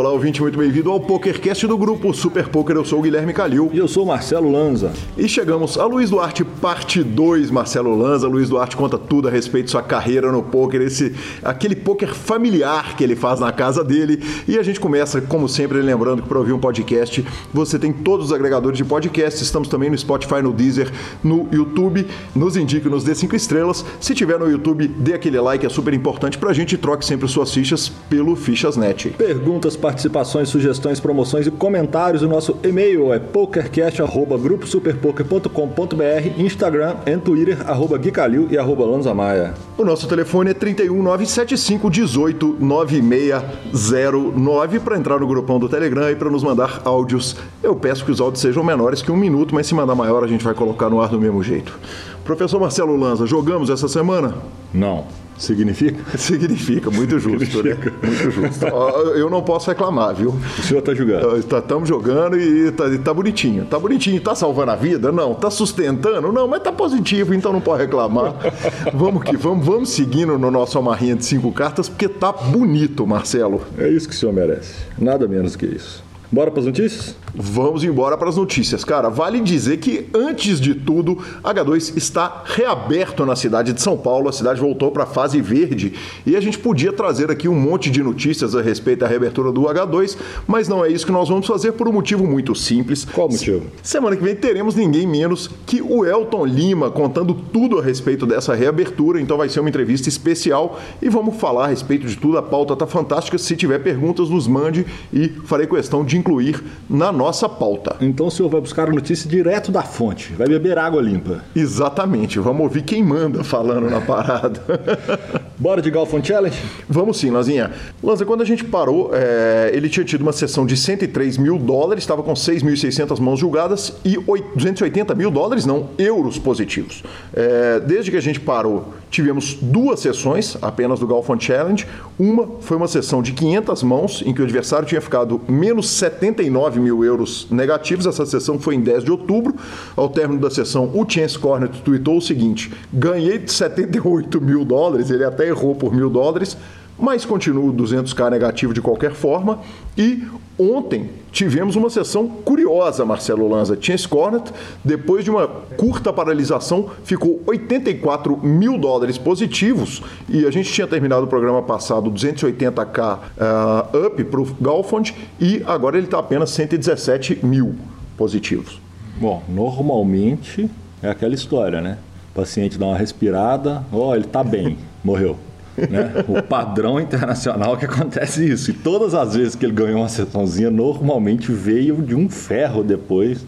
olá, ouvinte, muito bem-vindo ao PokerCast do grupo Super Poker. Eu sou o Guilherme Calil. E eu sou o Marcelo Lanza. E chegamos a Luiz Duarte, parte 2, Marcelo Lanza. Luiz Duarte conta tudo a respeito de sua carreira no poker, esse, aquele poker familiar que ele faz na casa dele. E a gente começa, como sempre, lembrando que para ouvir um podcast, você tem todos os agregadores de podcast. Estamos também no Spotify, no Deezer, no YouTube. Nos indique, nos dê cinco estrelas. Se tiver no YouTube, dê aquele like, é super importante pra gente. Troque sempre suas fichas pelo Fichas.net. Perguntas, participações, sugestões, promoções e comentários. O nosso e-mail é pokercast.gruposuperpoker.com.br, Instagram e Twitter, arroba Guicalil e arroba Lanzamaia. O nosso telefone é 31975 18 9609 para entrar no grupão do Telegram e para nos mandar áudios. Eu peço que os áudios sejam menores que um minuto, mas se mandar maior a gente vai colocar no ar do mesmo jeito. Professor Marcelo Lanza, jogamos essa semana? Não. Significa? Significa, muito justo, né? Muito justo. Eu não posso reclamar, viu? O senhor está jogando. Estamos tá, jogando e está tá bonitinho. Está bonitinho. Está salvando a vida? Não. Está sustentando? Não, mas está positivo, então não pode reclamar. vamos que vamos, vamos seguindo no nosso amarrinha de cinco cartas, porque tá bonito, Marcelo. É isso que o senhor merece. Nada menos que isso. Bora para as notícias? Vamos embora para as notícias. Cara, vale dizer que, antes de tudo, H2 está reaberto na cidade de São Paulo. A cidade voltou para a fase verde e a gente podia trazer aqui um monte de notícias a respeito da reabertura do H2, mas não é isso que nós vamos fazer por um motivo muito simples. Qual motivo? Semana que vem teremos ninguém menos que o Elton Lima contando tudo a respeito dessa reabertura. Então vai ser uma entrevista especial e vamos falar a respeito de tudo. A pauta tá fantástica. Se tiver perguntas, nos mande e farei questão de incluir na nossa pauta. Então o senhor vai buscar a notícia direto da fonte, vai beber água limpa. Exatamente, vamos ouvir quem manda falando na parada. Bora de Galfon Challenge? Vamos sim, Lanzinha. Lanza, quando a gente parou, é, ele tinha tido uma sessão de 103 mil dólares, estava com 6.600 mãos julgadas e 280 mil dólares, não, euros positivos. É, desde que a gente parou, tivemos duas sessões apenas do Galfon Challenge. Uma foi uma sessão de 500 mãos, em que o adversário tinha ficado menos 79 mil euros negativos. Essa sessão foi em 10 de outubro. Ao término da sessão, o Chance Cornet tweetou o seguinte: ganhei 78 mil dólares, ele até errou por mil dólares, mas continuo 200k negativo de qualquer forma. E ontem tivemos uma sessão curiosa, Marcelo Lanza. Chance Cornet, depois de uma curta paralisação, ficou 84 mil dólares positivos e a gente tinha terminado o programa passado 280k uh, up para o Galfond e agora ele está apenas 117 mil positivos. Bom, normalmente é aquela história, né? O paciente dá uma respirada, ó, oh, ele está bem, morreu. Né? O padrão internacional que acontece isso. E todas as vezes que ele ganhou uma sessãozinha, normalmente veio de um ferro depois.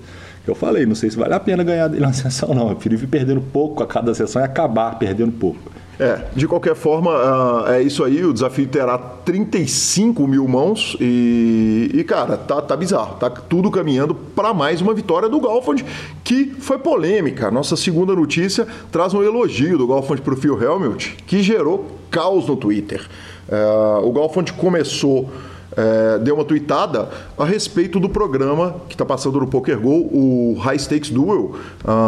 Eu falei, não sei se vale a pena ganhar dele uma sessão, não. Eu prefiro ir perdendo pouco a cada sessão e acabar perdendo pouco. É, de qualquer forma, uh, é isso aí. O desafio terá 35 mil mãos e, e cara, tá, tá bizarro. Tá tudo caminhando para mais uma vitória do Golfond, que foi polêmica. Nossa segunda notícia traz um elogio do Golfond para o Phil Helmut, que gerou caos no Twitter. Uh, o Golfond começou é, deu uma tweetada a respeito do programa que está passando no Poker Go, o High Stakes Duel.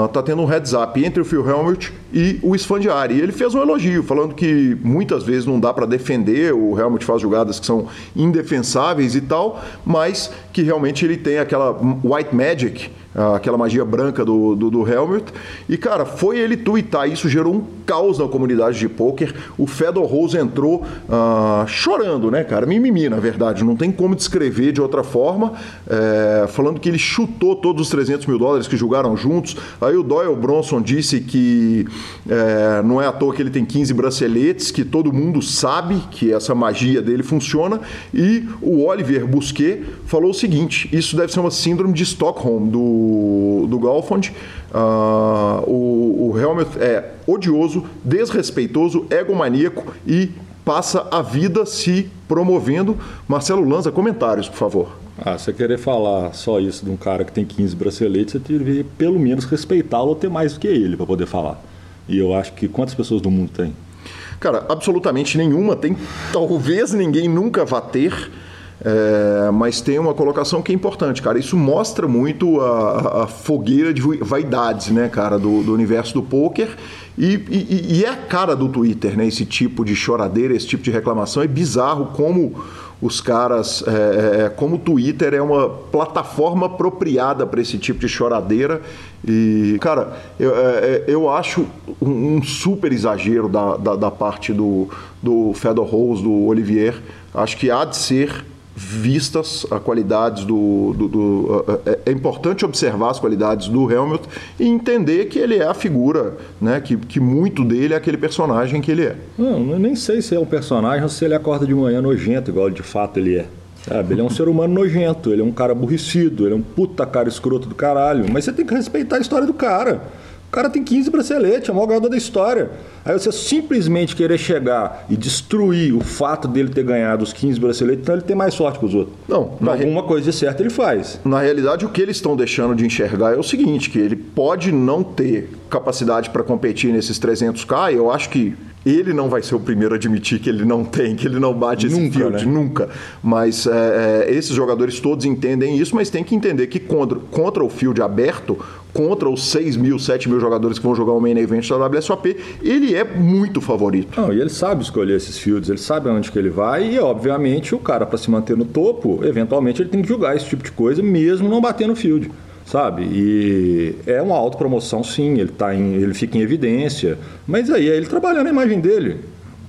Está uh, tendo um heads up entre o Phil Helmut e o Sfandiari. E ele fez um elogio, falando que muitas vezes não dá para defender, o Helmut faz jogadas que são indefensáveis e tal, mas que realmente ele tem aquela white magic aquela magia branca do, do, do Helmut. E, cara, foi ele twittar, isso gerou um caos na comunidade de poker. O Fedor Rose entrou uh, chorando, né, cara? Mimimi, na verdade, não tem como descrever de outra forma, é, falando que ele chutou todos os 300 mil dólares que jogaram juntos. Aí o Doyle Bronson disse que é, não é à toa que ele tem 15 braceletes, que todo mundo sabe que essa magia dele funciona. E o Oliver Busquet falou o seguinte: isso deve ser uma síndrome de Stockholm do do, Golfond. Uh, o, o Helmut é odioso, desrespeitoso, egomaníaco e passa a vida se promovendo. Marcelo Lanza, comentários, por favor. Ah, você querer falar só isso de um cara que tem 15 braceletes, você deveria pelo menos respeitá-lo ou ter mais do que ele para poder falar. E eu acho que quantas pessoas do mundo tem? Cara, absolutamente nenhuma. Tem talvez ninguém nunca vá ter. É, mas tem uma colocação que é importante, cara. Isso mostra muito a, a fogueira de vaidades, né, cara, do, do universo do poker. E, e, e, é a cara do Twitter, né? Esse tipo de choradeira, esse tipo de reclamação. É bizarro como os caras, é, é, como o Twitter é uma plataforma apropriada para esse tipo de choradeira. E, cara, eu, é, é, eu acho um, super exagero da, da, da parte do, do Fedor Rose, do Olivier. Acho que há de ser vistas as qualidades do, do, do, é, é importante observar as qualidades do Hamilton e entender que ele é a figura, né? Que, que muito dele é aquele personagem que ele é. Não, eu nem sei se é um personagem ou se ele acorda de manhã nojento, igual de fato ele é. Sabe? Ele é um ser humano nojento, ele é um cara aborrecido, ele é um puta cara escroto do caralho. Mas você tem que respeitar a história do cara cara tem 15 braceletes, é o maior ganhador da história. Aí você simplesmente querer chegar e destruir o fato dele ter ganhado os 15 braceletes, então ele tem mais sorte que os outros. Não, alguma re... coisa de certo ele faz. Na realidade, o que eles estão deixando de enxergar é o seguinte, que ele pode não ter capacidade para competir nesses 300k, eu acho que ele não vai ser o primeiro a admitir que ele não tem, que ele não bate esse nunca, field, né? nunca. Mas é, é, esses jogadores todos entendem isso, mas tem que entender que contra, contra o field aberto, contra os 6 mil, 7 mil jogadores que vão jogar o main event da WSOP, ele é muito favorito. Não, e ele sabe escolher esses fields, ele sabe aonde que ele vai e, obviamente, o cara, para se manter no topo, eventualmente ele tem que jogar esse tipo de coisa, mesmo não bater no field sabe? E é uma autopromoção, sim, ele, tá em, ele fica em evidência, mas aí é ele trabalhando a imagem dele.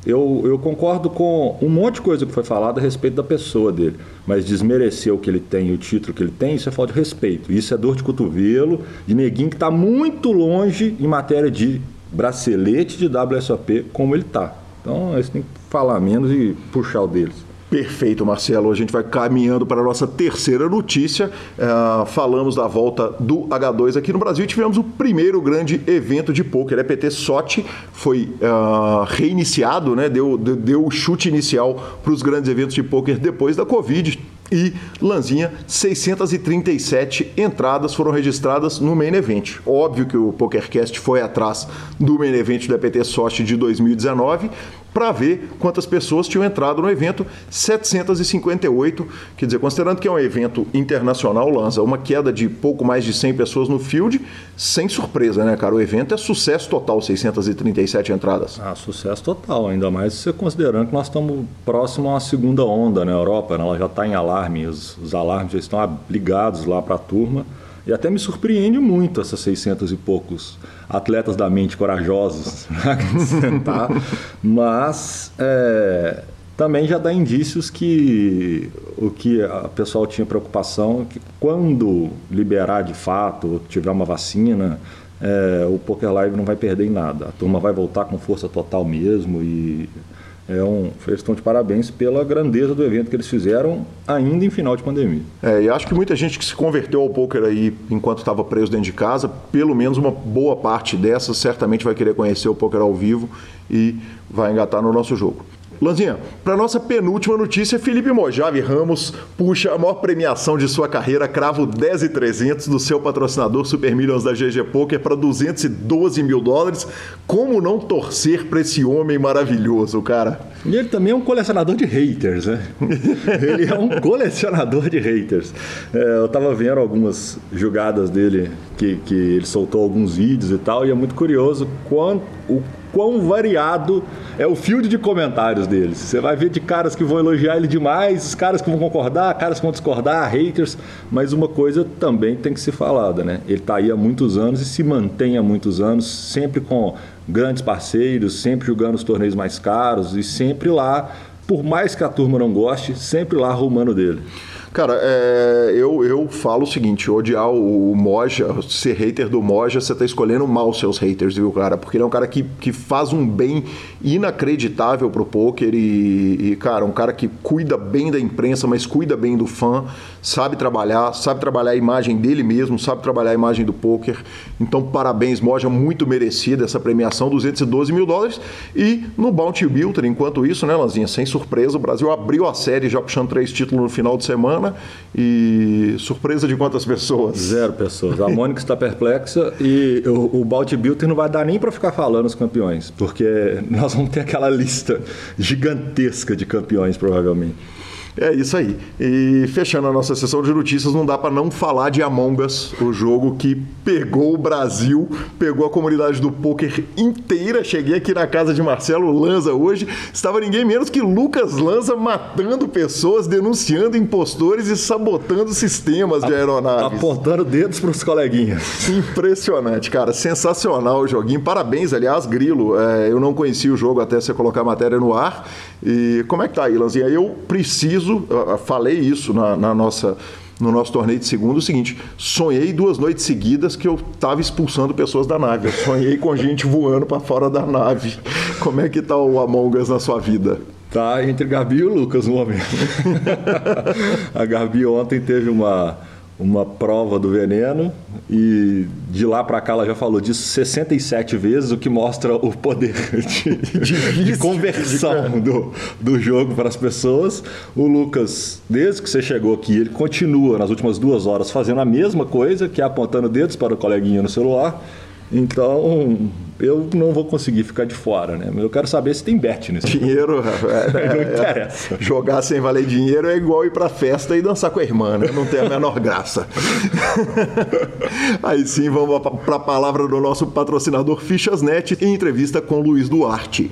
Eu, eu concordo com um monte de coisa que foi falada a respeito da pessoa dele, mas desmerecer o que ele tem, o título que ele tem, isso é falta de respeito. Isso é dor de cotovelo, de neguinho que está muito longe em matéria de bracelete de WSOP como ele está. Então, eles têm que falar menos e puxar o deles. Perfeito, Marcelo. A gente vai caminhando para a nossa terceira notícia. Uh, falamos da volta do H2 aqui no Brasil. Tivemos o primeiro grande evento de pôquer. EPT Sochi foi uh, reiniciado, né? deu, deu o chute inicial para os grandes eventos de pôquer depois da Covid. E Lanzinha, 637 entradas foram registradas no Main Event. Óbvio que o PokerCast foi atrás do Main Event do EPT Sochi de 2019 para ver quantas pessoas tinham entrado no evento, 758. Quer dizer, considerando que é um evento internacional, lança uma queda de pouco mais de 100 pessoas no field, sem surpresa, né, cara? O evento é sucesso total, 637 entradas. Ah, sucesso total, ainda mais você considerando que nós estamos próximo a uma segunda onda na Europa, né? ela já está em alarme, os, os alarmes já estão ligados lá para a turma. E até me surpreende muito essas 600 e poucos atletas da mente corajosos tá? Mas é, também já dá indícios que o que a pessoal tinha preocupação é que quando liberar de fato, ou tiver uma vacina, é, o Poker Live não vai perder em nada. A turma vai voltar com força total mesmo e é um, eles estão de parabéns pela grandeza do evento que eles fizeram ainda em final de pandemia. É, e acho que muita gente que se converteu ao poker aí enquanto estava preso dentro de casa, pelo menos uma boa parte dessas certamente vai querer conhecer o poker ao vivo e vai engatar no nosso jogo. Lanzinha, para nossa penúltima notícia, Felipe Mojave Ramos puxa a maior premiação de sua carreira, cravo 10,300 do seu patrocinador Super Millions da GG Poker para 212 mil dólares. Como não torcer para esse homem maravilhoso, cara? E ele também é um colecionador de haters, né? ele é um colecionador de haters. É, eu estava vendo algumas jogadas dele, que, que ele soltou alguns vídeos e tal, e é muito curioso quanto, o quão variado é o field de comentários deles. Você vai ver de caras que vão elogiar ele demais, caras que vão concordar, caras que vão discordar, haters, mas uma coisa também tem que ser falada, né? Ele está aí há muitos anos e se mantém há muitos anos, sempre com grandes parceiros, sempre jogando os torneios mais caros e sempre lá, por mais que a turma não goste, sempre lá arrumando dele. Cara, é, eu, eu falo o seguinte: odiar o, o Moja, ser hater do Moja, você tá escolhendo mal seus haters, viu, cara? Porque ele é um cara que, que faz um bem inacreditável pro poker e, e, cara, um cara que cuida bem da imprensa, mas cuida bem do fã, sabe trabalhar, sabe trabalhar a imagem dele mesmo, sabe trabalhar a imagem do poker. Então, parabéns, Moja, muito merecida essa premiação, 212 mil dólares. E no Bounty Builder, enquanto isso, né, Lanzinha, sem surpresa, o Brasil abriu a série já puxando três títulos no final de semana semana e surpresa de quantas pessoas? Zero pessoas. A Mônica está perplexa e o, o Balti Bilter não vai dar nem para ficar falando os campeões, porque nós vamos ter aquela lista gigantesca de campeões, provavelmente. É isso aí. E fechando a nossa sessão de notícias, não dá para não falar de Among Us, o jogo que pegou o Brasil, pegou a comunidade do poker inteira. Cheguei aqui na casa de Marcelo Lanza hoje, estava ninguém menos que Lucas Lanza matando pessoas, denunciando impostores e sabotando sistemas de aeronaves. Apontando dedos para os coleguinhas. Impressionante, cara. Sensacional o joguinho. Parabéns, aliás, Grilo. É, eu não conhecia o jogo até você colocar a matéria no ar. E como é que tá aí, Lanzinha? Eu preciso, eu falei isso na, na nossa no nosso torneio de segundo o seguinte: sonhei duas noites seguidas que eu estava expulsando pessoas da nave. Eu sonhei com gente voando para fora da nave. Como é que tá o Among Us na sua vida? Tá entre Gabi e o Lucas no momento. a Gabi ontem teve uma uma prova do veneno e de lá para cá ela já falou disso 67 vezes, o que mostra o poder de, de, conversão do, do jogo para as pessoas. O Lucas, desde que você chegou aqui, ele continua nas últimas duas horas fazendo a mesma coisa, que é apontando dedos para o coleguinha no celular. Então, eu não vou conseguir ficar de fora, né? Eu quero saber se tem bet nisso. Dinheiro, é, é, não interessa. É, jogar sem valer dinheiro é igual ir pra festa e dançar com a irmã, né? Não tem a menor graça. Aí sim, vamos para a palavra do nosso patrocinador Fichasnet em entrevista com Luiz Duarte.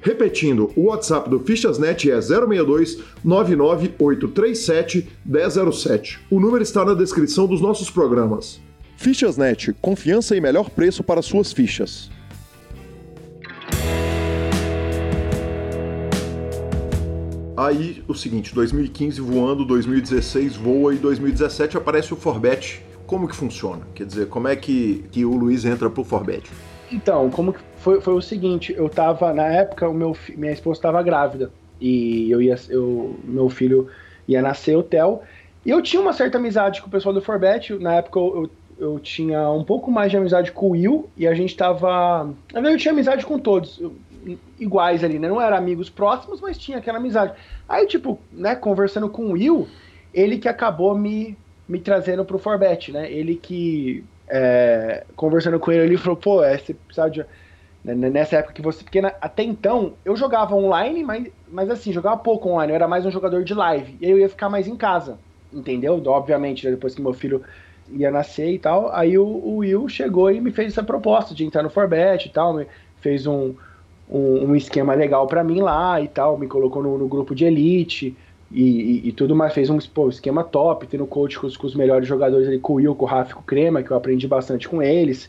Repetindo, o WhatsApp do Fichasnet é 062 99837 1007. O número está na descrição dos nossos programas. Fichasnet, confiança e melhor preço para suas fichas. Aí, o seguinte, 2015 voando, 2016 voa e 2017 aparece o Forbet. Como que funciona? Quer dizer, como é que, que o Luiz entra pro Forbet? Então, como que foi, foi o seguinte, eu tava, na época, o meu, minha esposa estava grávida. E eu ia, eu, meu filho ia nascer, o Theo, e eu tinha uma certa amizade com o pessoal do Forbet, na época eu, eu, eu tinha um pouco mais de amizade com o Will, e a gente tava, na verdade eu tinha amizade com todos, iguais ali, né, não eram amigos próximos, mas tinha aquela amizade. Aí, tipo, né, conversando com o Will, ele que acabou me, me trazendo pro Forbet, né, ele que, é, conversando com ele, ele falou, pô, é, você precisa de nessa época que você. Porque até então eu jogava online, mas, mas assim, jogava pouco online, eu era mais um jogador de live. E aí eu ia ficar mais em casa, entendeu? Obviamente, né, depois que meu filho ia nascer e tal. Aí o, o, Will chegou e me fez essa proposta de entrar no Forbet e tal, me fez um, um, um esquema legal para mim lá e tal, me colocou no, no grupo de elite. E, e, e, tudo mais, fez um pô, esquema top, tendo coach com os, com os melhores jogadores ali, com o Will, com o Rafa, com o Crema, que eu aprendi bastante com eles.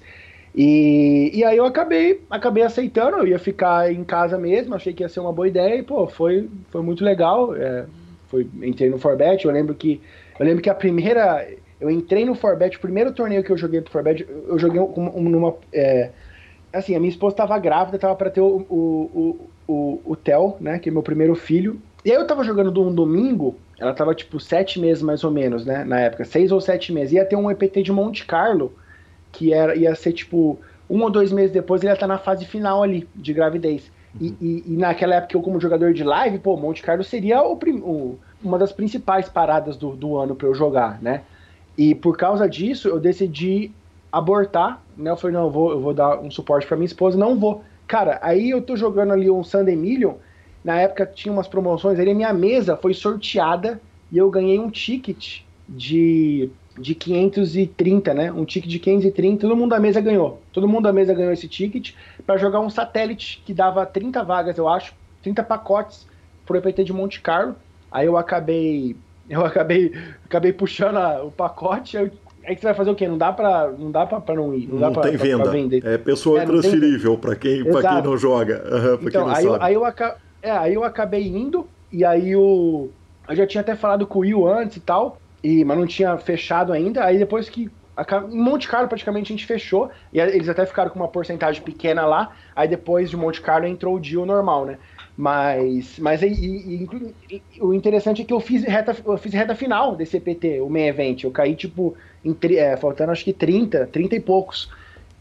E, e aí eu acabei, acabei aceitando, eu ia ficar em casa mesmo, achei que ia ser uma boa ideia e, pô, foi, foi muito legal. É, foi, entrei no Forbet, eu lembro que. Eu lembro que a primeira. Eu entrei no Forbet, o primeiro torneio que eu joguei pro Forbet, eu joguei numa. É, assim, a minha esposa estava grávida, tava para ter o, o, o, o, Theo, né? Que é meu primeiro filho. E aí eu tava jogando um domingo, ela tava tipo sete meses mais ou menos, né? Na época, seis ou sete meses. Ia ter um EPT de Monte Carlo que era, ia ser tipo um ou dois meses depois ele ia estar na fase final ali de gravidez. Uhum. E, e, e, naquela época eu, como jogador de live, pô, Monte Carlo seria o, o, uma das principais paradas do, do ano para eu jogar, né? E por causa disso eu decidi abortar, né? Eu falei, não, eu vou, eu vou dar um suporte para minha esposa, não vou. Cara, aí eu tô jogando ali um Sunday Million, na época tinha umas promoções, aí a minha mesa foi sorteada e eu ganhei um ticket de de 530, né? Um ticket de 530, todo mundo da mesa ganhou. Todo mundo da mesa ganhou esse ticket para jogar um satélite que dava 30 vagas, eu acho, 30 pacotes pro EPT de Monte Carlo. Aí eu acabei eu acabei acabei puxando a, o pacote, aí, aí você vai fazer o quê? Não dá para não dá para não ir, não, não dá para vender. É pessoa é, transferível para quem para quem não joga. Uhum, então, aí, eu, aí, eu, é, aí eu acabei indo e aí o eu já tinha até falado com o Will antes e tal. E, mas não tinha fechado ainda. Aí depois que. Em Monte Carlo praticamente a gente fechou. E eles até ficaram com uma porcentagem pequena lá. Aí depois de Monte Carlo entrou o deal normal, né? Mas, mas e, e, e, o interessante é que eu fiz reta, eu fiz reta final desse EPT, o main event. Eu caí, tipo, em, é, faltando acho que 30, 30 e poucos.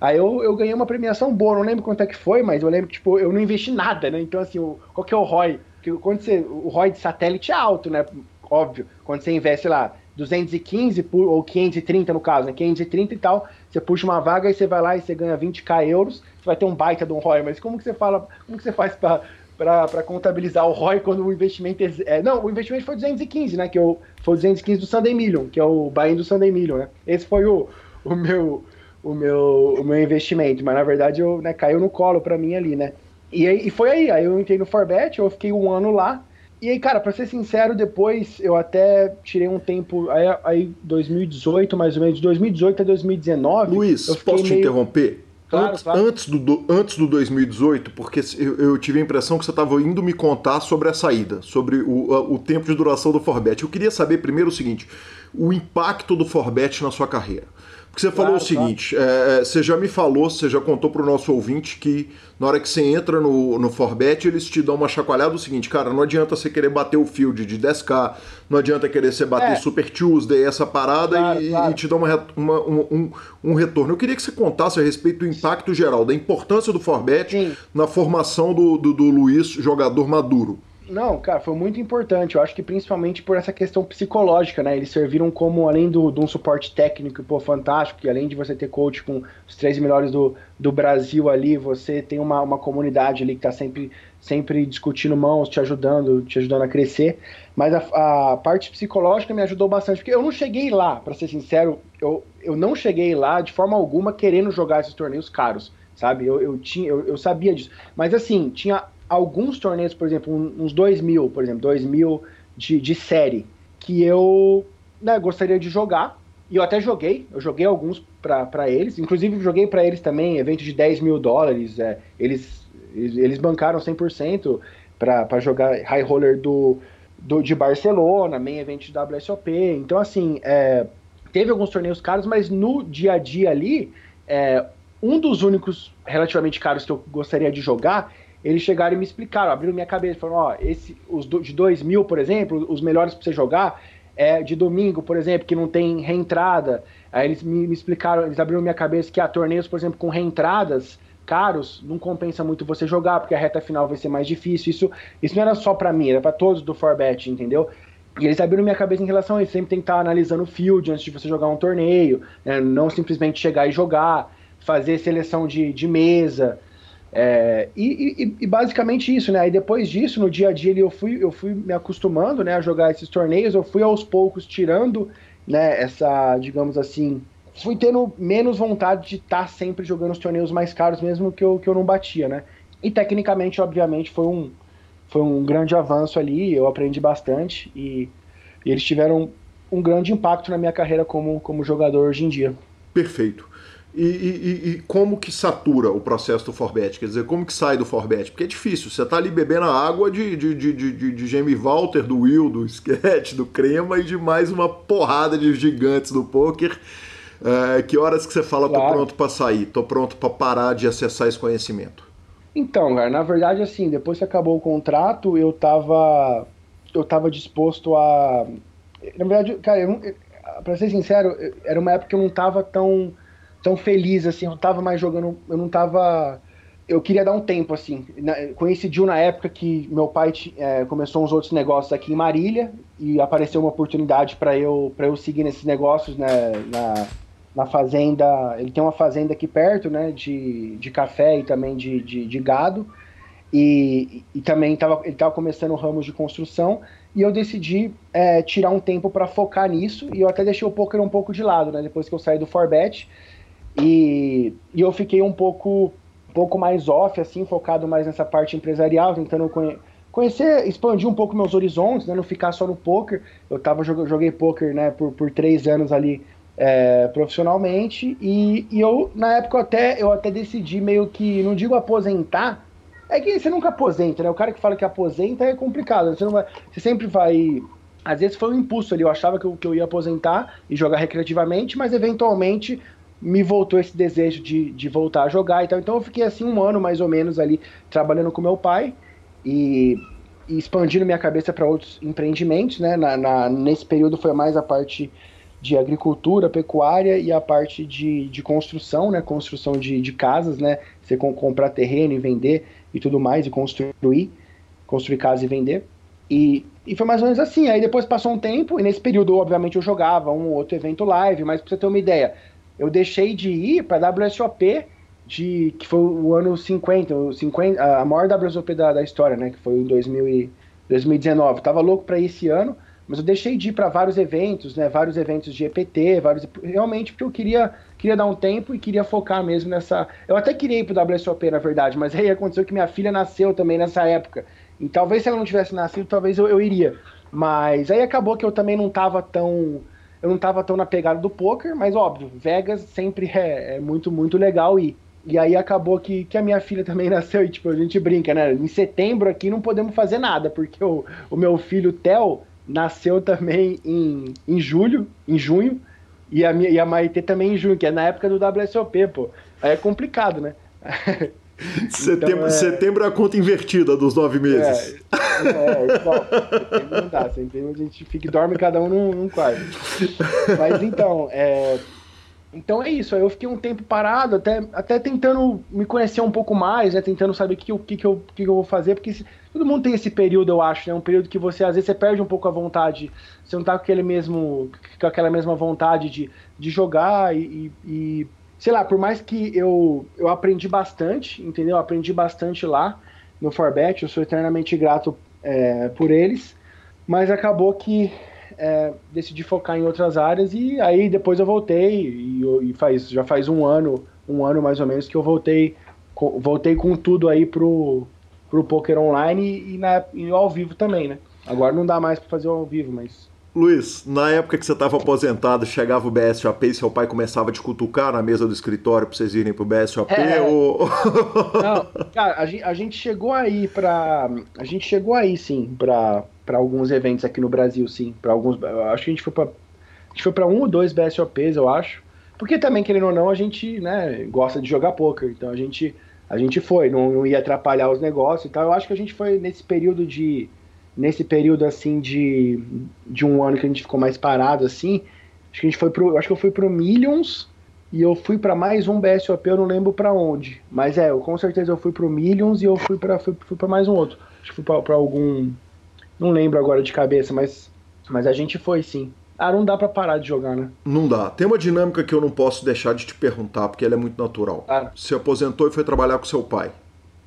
Aí eu, eu ganhei uma premiação boa, não lembro quanto é que foi, mas eu lembro que, tipo, eu não investi nada, né? Então, assim, o, qual que é o ROI? Porque quando você, o ROI de satélite é alto, né? Óbvio. Quando você investe, lá, 215 por, ou 530 no caso, né? 530 e tal, você puxa uma vaga e você vai lá e você ganha 20k euros, você vai ter um baita de um ROI, mas como que você fala, como que você faz para para contabilizar o ROI quando o investimento é, é, Não, o investimento foi 215, né? Que eu, foi o 215 do Sunday Million, que é o buy do Sunday Million, né? Esse foi o, o, meu, o, meu, o meu investimento, mas na verdade eu, né, caiu no colo para mim ali, né? E, e foi aí, aí eu entrei no Forbet, eu fiquei um ano lá, e aí, cara, pra ser sincero, depois eu até tirei um tempo, aí, aí 2018, mais ou menos, de 2018 a 2019. Luiz, posso te meio... interromper? Claro, antes, claro. Antes, do, antes do 2018, porque eu, eu tive a impressão que você estava indo me contar sobre a saída, sobre o, o tempo de duração do Forbet. Eu queria saber primeiro o seguinte: o impacto do Forbet na sua carreira. Porque você falou claro, o seguinte: claro. É, é, você já me falou, você já contou para o nosso ouvinte que na hora que você entra no, no Forbet, eles te dão uma chacoalhada o seguinte, cara, não adianta você querer bater o field de 10k, não adianta querer você bater é. Super Tuesday, essa parada, claro, e, e, te dá uma, uma, um, um, retorno. Eu queria que você contasse a respeito do impacto geral, da importância do Forbet Sim. na formação do, do, do Luiz, jogador maduro. Não, cara, foi muito importante. Eu acho que principalmente por essa questão psicológica, né? Eles serviram como, além do, de um suporte técnico, pô, fantástico, que além de você ter coach com os três melhores do, do Brasil ali, você tem uma, uma comunidade ali que tá sempre, sempre discutindo mãos, te ajudando, te ajudando a crescer. Mas a, a parte psicológica me ajudou bastante, porque eu não cheguei lá, para ser sincero, eu, eu não cheguei lá de forma alguma querendo jogar esses torneios caros, sabe? Eu, eu, tinha, eu, eu sabia disso. Mas assim, tinha alguns torneios, por exemplo, uns 2 mil, por exemplo, 2 mil de, de série, que eu né, gostaria de jogar. E eu até joguei, eu joguei alguns para eles, inclusive joguei para eles também evento de 10 mil dólares. É, eles, eles bancaram 100% para jogar High Roller do, do, de Barcelona, main event de WSOP. Então, assim, é, teve alguns torneios caros, mas no dia a dia ali, é, um dos únicos relativamente caros que eu gostaria de jogar eles chegaram e me explicaram, abriram minha cabeça, falaram, ó, esse, os do, de 2 mil, por exemplo, os melhores para você jogar é de domingo, por exemplo, que não tem reentrada. Aí eles me, me explicaram, eles abriram minha cabeça que há torneios, por exemplo, com reentradas caros, não compensa muito você jogar, porque a reta final vai ser mais difícil. Isso, isso não era só para mim, era para todos do Forbet, entendeu? E eles abriram minha cabeça em relação a isso. Sempre tem que estar analisando o field antes de você jogar um torneio, né? não simplesmente chegar e jogar, fazer seleção de, de mesa. É, e, e, e, basicamente isso, né? Aí depois disso, no dia a dia, eu fui, eu fui me acostumando né, a jogar esses torneios, eu fui aos poucos tirando né, essa, digamos assim, fui tendo menos vontade de estar tá sempre jogando os torneios mais caros, mesmo que eu, que eu não batia, né? E tecnicamente, obviamente, foi um, foi um grande avanço ali, eu aprendi bastante e, e eles tiveram um grande impacto na minha carreira como, como jogador hoje em dia. Perfeito. E, e, e, como que satura o processo do Forbet? Quer dizer, como que sai do Forbet? Porque é difícil, você tá ali bebendo a água de, de, de, de, de Jamie Walter, do Will, do Sketch, do Crema e de mais uma porrada de gigantes do poker. É, que horas que você fala, claro. tô pronto para sair, tô pronto para parar de acessar esse conhecimento? Então, cara, na verdade, assim, depois que acabou o contrato, eu tava, eu tava disposto a... Na verdade, cara, eu, pra ser sincero, era uma época que eu não tava tão tão feliz, assim, eu não tava mais jogando, eu não tava... Eu queria dar um tempo, assim. Coincidiu na época que meu pai é, começou uns outros negócios aqui em Marília e apareceu uma oportunidade para eu, eu seguir nesses negócios, né, na, na fazenda. Ele tem uma fazenda aqui perto, né, de, de café e também de, de, de gado. E, e, também tava, ele estava começando ramos de construção e eu decidi é, tirar um tempo para focar nisso e eu até deixei o poker um pouco de lado, né? Depois que eu saí do Forbet, e, e eu fiquei um pouco, um pouco mais off, assim, focado mais nessa parte empresarial, tentando conhe conhecer, expandir um pouco meus horizontes, né, não ficar só no poker. Eu tava, joguei poker né, por, por três anos ali é, profissionalmente, e, e eu, na época, eu até, eu até decidi meio que, não digo aposentar, é que você nunca aposenta, né? O cara que fala que aposenta é complicado. Você, não vai, você sempre vai. Às vezes foi um impulso ali. Eu achava que eu, que eu ia aposentar e jogar recreativamente, mas eventualmente me voltou esse desejo de, de voltar a jogar e tal. Então eu fiquei assim um ano mais ou menos ali trabalhando com meu pai. e, e expandindo minha cabeça para outros empreendimentos, né? Na, na, nesse período foi mais a parte de agricultura, pecuária e a parte de, de construção, né? Construção de, de casas, né? Você comprar terreno e vender e tudo mais, e construir, construir casa e vender. E, e foi mais ou menos assim. Aí depois passou um tempo, e nesse período, obviamente, eu jogava um outro evento live, mas pra você ter uma ideia, eu deixei de ir para WSOP, de, que foi o ano 50, o 50 a maior WSOP da, da história, né? Que foi em 2019. tava louco para esse ano, mas eu deixei de ir para vários eventos, né? Vários eventos de EPT, vários realmente porque eu queria queria dar um tempo e queria focar mesmo nessa. Eu até queria ir pro WSOP na verdade, mas aí aconteceu que minha filha nasceu também nessa época. E talvez se ela não tivesse nascido, talvez eu, eu iria. Mas aí acabou que eu também não tava tão eu não tava tão na pegada do poker, mas óbvio, Vegas sempre é, é muito, muito legal ir. E aí acabou que, que a minha filha também nasceu e, tipo, a gente brinca, né? Em setembro aqui não podemos fazer nada, porque o, o meu filho, Theo, nasceu também em, em julho, em junho, e a, minha, e a Maite também em junho, que é na época do WSOP, pô. Aí é complicado, né? Setembro, então, é... setembro é a conta invertida dos nove meses. É, é, é igual. Setembro não dá. Setembro a gente fica, dorme cada um num, num quarto. Mas então, é, então é isso, eu fiquei um tempo parado, até, até tentando me conhecer um pouco mais, né, tentando saber o que, que, que, eu, que, que eu vou fazer, porque se, todo mundo tem esse período, eu acho, né, um período que você, às vezes, você perde um pouco a vontade, você não tá com, aquele mesmo, com aquela mesma vontade de, de jogar e, e, sei lá, por mais que eu, eu aprendi bastante, entendeu, eu aprendi bastante lá no Forbet, eu sou eternamente grato é, por eles, mas acabou que é, decidi focar em outras áreas e aí depois eu voltei e, e, faz, já faz um ano, um ano mais ou menos que eu voltei, voltei com tudo aí pro, pro poker online e, na, e ao vivo também, né? Agora não dá mais para fazer ao vivo, mas Luiz, na época que você estava aposentado, chegava o BSOP e seu pai começava a te cutucar na mesa do escritório para vocês irem pro BSOP? É... Ou... Não, cara, a gente, a gente chegou aí para, a gente chegou aí sim para para alguns eventos aqui no Brasil, sim. Para alguns, acho que a gente foi para a gente foi para um ou dois BSOPs, eu acho. Porque também querendo ou não, a gente, né, gosta de jogar poker, então a gente a gente foi, não, não ia atrapalhar os negócios e tal. Eu acho que a gente foi nesse período de nesse período assim de, de um ano que a gente ficou mais parado assim, acho que a gente foi pro, acho que eu fui pro Millions e eu fui para mais um BSOP, eu não lembro para onde, mas é, eu, com certeza eu fui pro Millions e eu fui para fui, fui para mais um outro. Acho que fui para algum não lembro agora de cabeça, mas, mas a gente foi sim. Ah, não dá para parar de jogar, né? Não dá. Tem uma dinâmica que eu não posso deixar de te perguntar, porque ela é muito natural. Ah. Se aposentou e foi trabalhar com seu pai.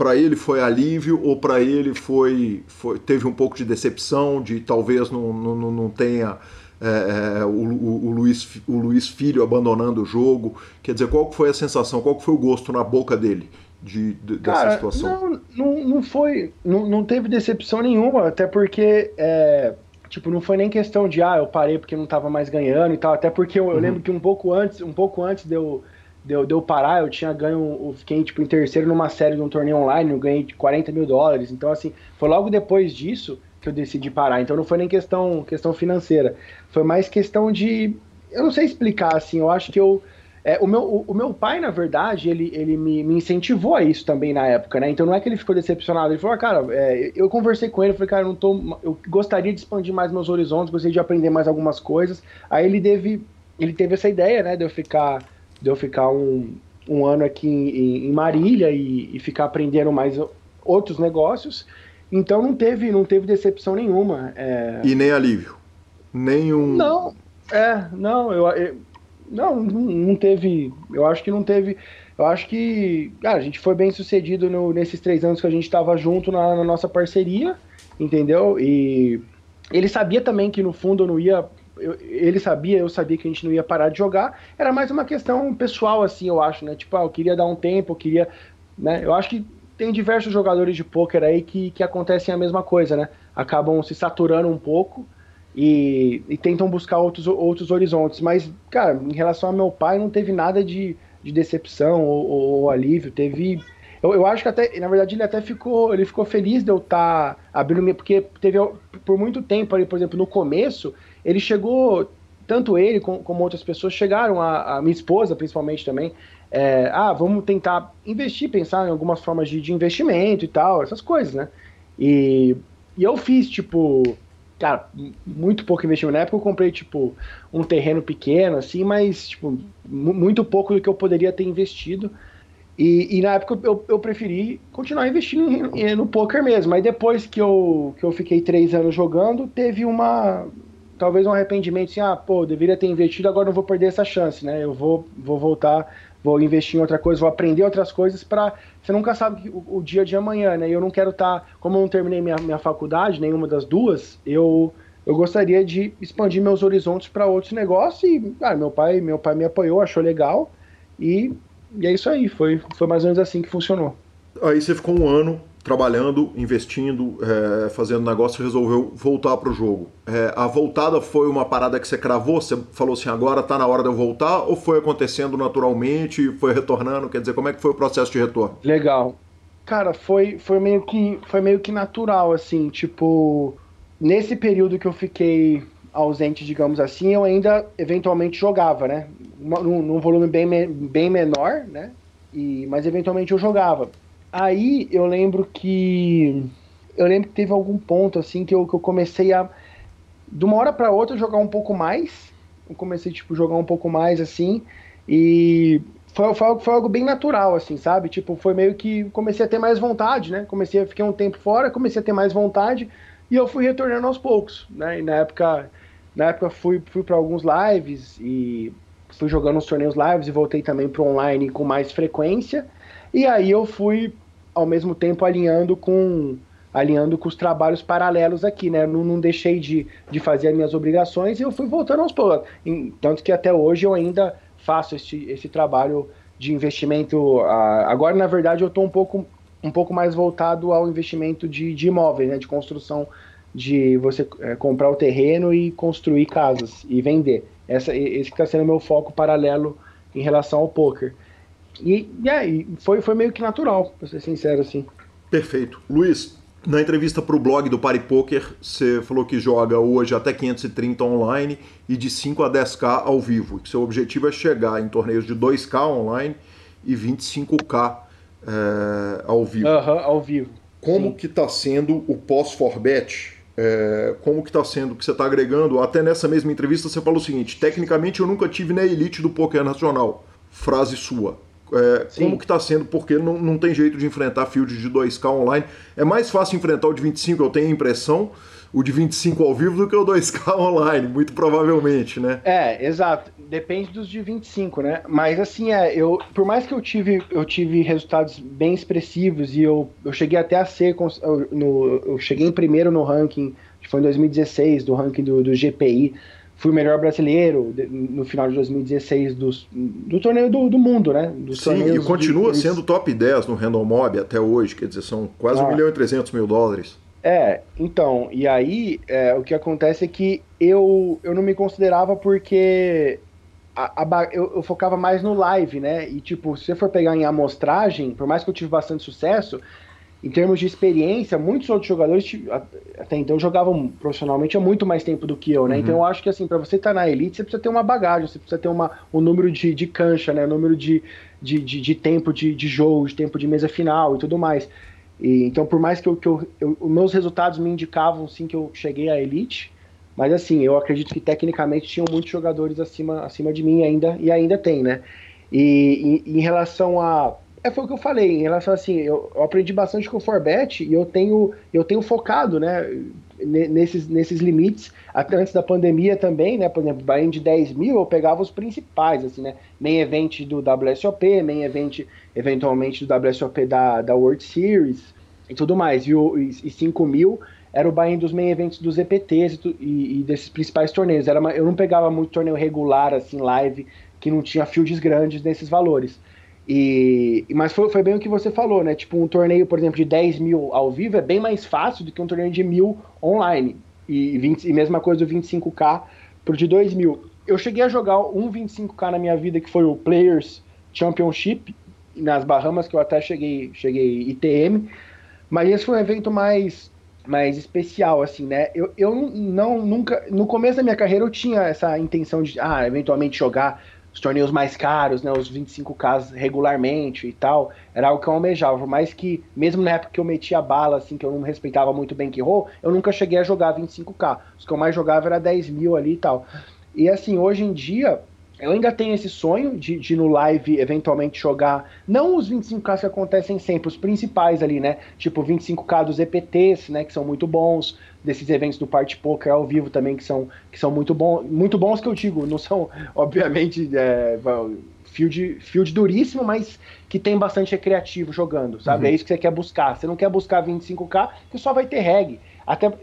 Para ele foi alívio ou para ele foi, foi teve um pouco de decepção, de talvez não, não, não tenha é, é, o, o, o, Luiz, o Luiz Filho abandonando o jogo? Quer dizer, qual foi a sensação, qual foi o gosto na boca dele de, de Cara, dessa situação? Não, não, não foi. Não, não teve decepção nenhuma, até porque. É, tipo, não foi nem questão de ah, eu parei porque não tava mais ganhando e tal. Até porque eu, uhum. eu lembro que um pouco antes, um pouco antes de eu, de eu, de eu parar, eu tinha ganho. Eu fiquei tipo, em terceiro numa série de um torneio online, eu ganhei 40 mil dólares. Então, assim, foi logo depois disso que eu decidi parar. Então não foi nem questão, questão financeira. Foi mais questão de. Eu não sei explicar, assim, eu acho que eu é, o, meu, o, o, meu pai, na verdade, ele, ele me, me, incentivou a isso também na época, né? Então não é que ele ficou decepcionado. Ele falou, ah, cara, é, eu conversei com ele, falei, cara, eu não tô. Eu gostaria de expandir mais meus horizontes, gostaria de aprender mais algumas coisas. Aí ele teve, ele teve essa ideia, né, de eu ficar, de eu ficar um, um ano aqui em, em Marília e, e, ficar aprendendo mais outros negócios. Então não teve, não teve decepção nenhuma. É... E nem alívio. Nenhum. Não, é, não, eu, eu não, não teve. Eu acho que não teve. Eu acho que cara, a gente foi bem sucedido no, nesses três anos que a gente estava junto na, na, nossa parceria, entendeu? E ele sabia também que no fundo eu não ia. Eu, ele sabia, eu sabia que a gente não ia parar de jogar. Era mais uma questão pessoal, assim, eu acho, né? Tipo, ah, eu queria dar um tempo, eu queria. Né? Eu acho que tem diversos jogadores de pôquer aí que, que acontecem a mesma coisa, né? Acabam se saturando um pouco e, e, tentam buscar outros, outros horizontes. Mas, cara, em relação ao meu pai, não teve nada de, de decepção ou, ou, ou alívio. Teve. Eu, eu, acho que até, na verdade, ele até ficou, ele ficou feliz de eu estar tá abrindo, porque teve por muito tempo ali, por exemplo, no começo, ele chegou, tanto ele como, outras pessoas chegaram, a, a minha esposa principalmente também, é, ah, vamos tentar investir, pensar em algumas formas de, de investimento e tal, essas coisas, né? E, e eu fiz, tipo, cara, muito pouco investimento. Na época eu comprei, tipo, um terreno pequeno, assim, mas, tipo, muito pouco do que eu poderia ter investido. E, e na época eu, eu preferi continuar investindo no, no poker mesmo. Aí depois que eu, que eu fiquei três anos jogando, teve uma. Talvez um arrependimento assim, ah, pô, deveria ter investido, agora não vou perder essa chance, né? Eu vou, vou voltar, vou investir em outra coisa, vou aprender outras coisas para Você nunca sabe o, o, dia de amanhã, né? Eu não quero estar. Tá, como eu não terminei minha, minha faculdade, nenhuma das duas, eu eu gostaria de expandir meus horizontes para outros negócios e ah, meu pai meu pai me apoiou achou legal e e é isso aí, foi, foi mais ou menos assim que funcionou. Aí você ficou um ano trabalhando, investindo, é, fazendo negócio resolveu voltar para o jogo. É, a voltada foi uma parada que você cravou? Você falou assim, agora está na hora de eu voltar? Ou foi acontecendo naturalmente, foi retornando? Quer dizer, como é que foi o processo de retorno? Legal. Cara, foi, foi, meio, que, foi meio que natural, assim, tipo... Nesse período que eu fiquei ausente, digamos assim, eu ainda eventualmente jogava, né? Num, num volume bem, bem menor, né? E, mas eventualmente eu jogava. Aí eu lembro que. Eu lembro que teve algum ponto assim que eu, que eu comecei a. De uma hora para outra jogar um pouco mais. Eu comecei, tipo, jogar um pouco mais assim. E foi, foi, foi, algo bem natural, assim, sabe? Tipo, foi meio que comecei a ter mais vontade, né? Comecei a ficar um tempo fora, comecei a ter mais vontade e eu fui retornando aos poucos, né? E na época na época fui, fui para alguns lives e fui jogando uns torneios lives e voltei também para online com mais frequência. E aí eu fui ao mesmo tempo alinhando com alinhando com os trabalhos paralelos aqui, né? Não, não deixei de, de fazer as minhas obrigações e eu fui voltando aos poucos. Tanto que até hoje eu ainda faço esse, esse trabalho de investimento. Agora, na verdade, eu estou um pouco, um pouco mais voltado ao investimento de, de imóveis, né? De construção de você é, comprar o terreno e construir casas e vender. Essa, esse está sendo meu foco paralelo em relação ao poker. E, e aí, foi, foi meio que natural, para ser sincero assim. Perfeito. Luiz, na entrevista para o blog do Pari Poker, você falou que joga hoje até 530 online e de 5 a 10k ao vivo. Que seu objetivo é chegar em torneios de 2k online e 25k é, ao vivo. Aham, ao vivo. Como Sim. que está sendo o pós-forbet é, como que está sendo, que você está agregando. Até nessa mesma entrevista você falou o seguinte, tecnicamente eu nunca tive na elite do poker nacional. Frase sua. É, como que está sendo, porque não, não tem jeito de enfrentar field de 2K online. É mais fácil enfrentar o de 25, eu tenho a impressão, o de 25 ao vivo do que o 2K online, muito provavelmente, né? É, exato. Depende dos de 25, né? Mas assim, é, eu, por mais que eu tive, eu tive resultados bem expressivos e eu, eu cheguei até a ser, eu, no, eu cheguei em primeiro no ranking, que foi em 2016, do ranking do, do GPI, fui o melhor brasileiro no final de 2016 dos, do torneio do, do mundo, né? Dos Sim, e continua de... sendo top 10 no Random Mob até hoje, quer dizer, são quase ah. 1 milhão e 300 mil dólares. É, então, e aí é, o que acontece é que eu, eu não me considerava porque a, a, eu, eu, focava mais no live, né? E tipo, se você for pegar em amostragem, por mais que eu tive bastante sucesso, em termos de experiência, muitos outros jogadores até então jogavam profissionalmente há muito mais tempo do que eu, né? Uhum. Então eu acho que assim, para você estar tá na elite, você precisa ter uma bagagem, você precisa ter uma, um número de, de cancha, né? Um número de, de, de, de tempo de, de jogo, de tempo de mesa final e tudo mais. E, então, por mais que, eu, que eu, eu, os meus resultados me indicavam sim que eu cheguei à elite, mas assim, eu acredito que tecnicamente tinham muitos jogadores acima, acima de mim ainda, e ainda tem, né? E, e em relação a. É, foi o que eu falei, em relação assim, eu, eu aprendi bastante com o Forbet e eu tenho, eu tenho focado, né? Nesses, nesses limites, até antes da pandemia também, né? Por exemplo, Bahia de 10 mil, eu pegava os principais, assim, né? Main event do WSOP, main event eventualmente do WSOP da, da World Series e tudo mais. E, o, e, e 5 mil era o buy dos main events dos EPTs e, e, e desses principais torneios. Era uma, eu não pegava muito torneio regular, assim, live, que não tinha fields grandes nesses valores. E, mas foi, foi bem o que você falou, né? Tipo, um torneio, por exemplo, de 10 mil ao vivo é bem mais fácil do que um torneio de mil online. E, 20, e mesma coisa do 25k pro de 2 mil. Eu cheguei a jogar um 25k na minha vida, que foi o Players Championship, nas Bahamas, que eu até cheguei, cheguei ITM. Mas esse foi um evento mais mais especial, assim, né? Eu, eu não, nunca. No começo da minha carreira eu tinha essa intenção de, ah, eventualmente jogar os torneios mais caros, né, os 25K regularmente e tal, era algo que eu almejava. Mais que, mesmo na época que eu metia bala, assim, que eu não respeitava muito bem que roll, eu nunca cheguei a jogar 25K. Os que eu mais jogava era 10 mil ali e tal. E assim, hoje em dia, eu ainda tenho esse sonho de, de no live eventualmente jogar, não os 25K que acontecem sempre, os principais ali, né? Tipo 25K dos EPTs, né? Que são muito bons, desses eventos do Party Poker ao vivo também, que são, que são muito bons, muito bons que eu digo, não são, obviamente, é, field, field duríssimo, mas que tem bastante recreativo jogando, sabe? Uhum. É isso que você quer buscar. Você não quer buscar 25K, que só vai ter reg. Até,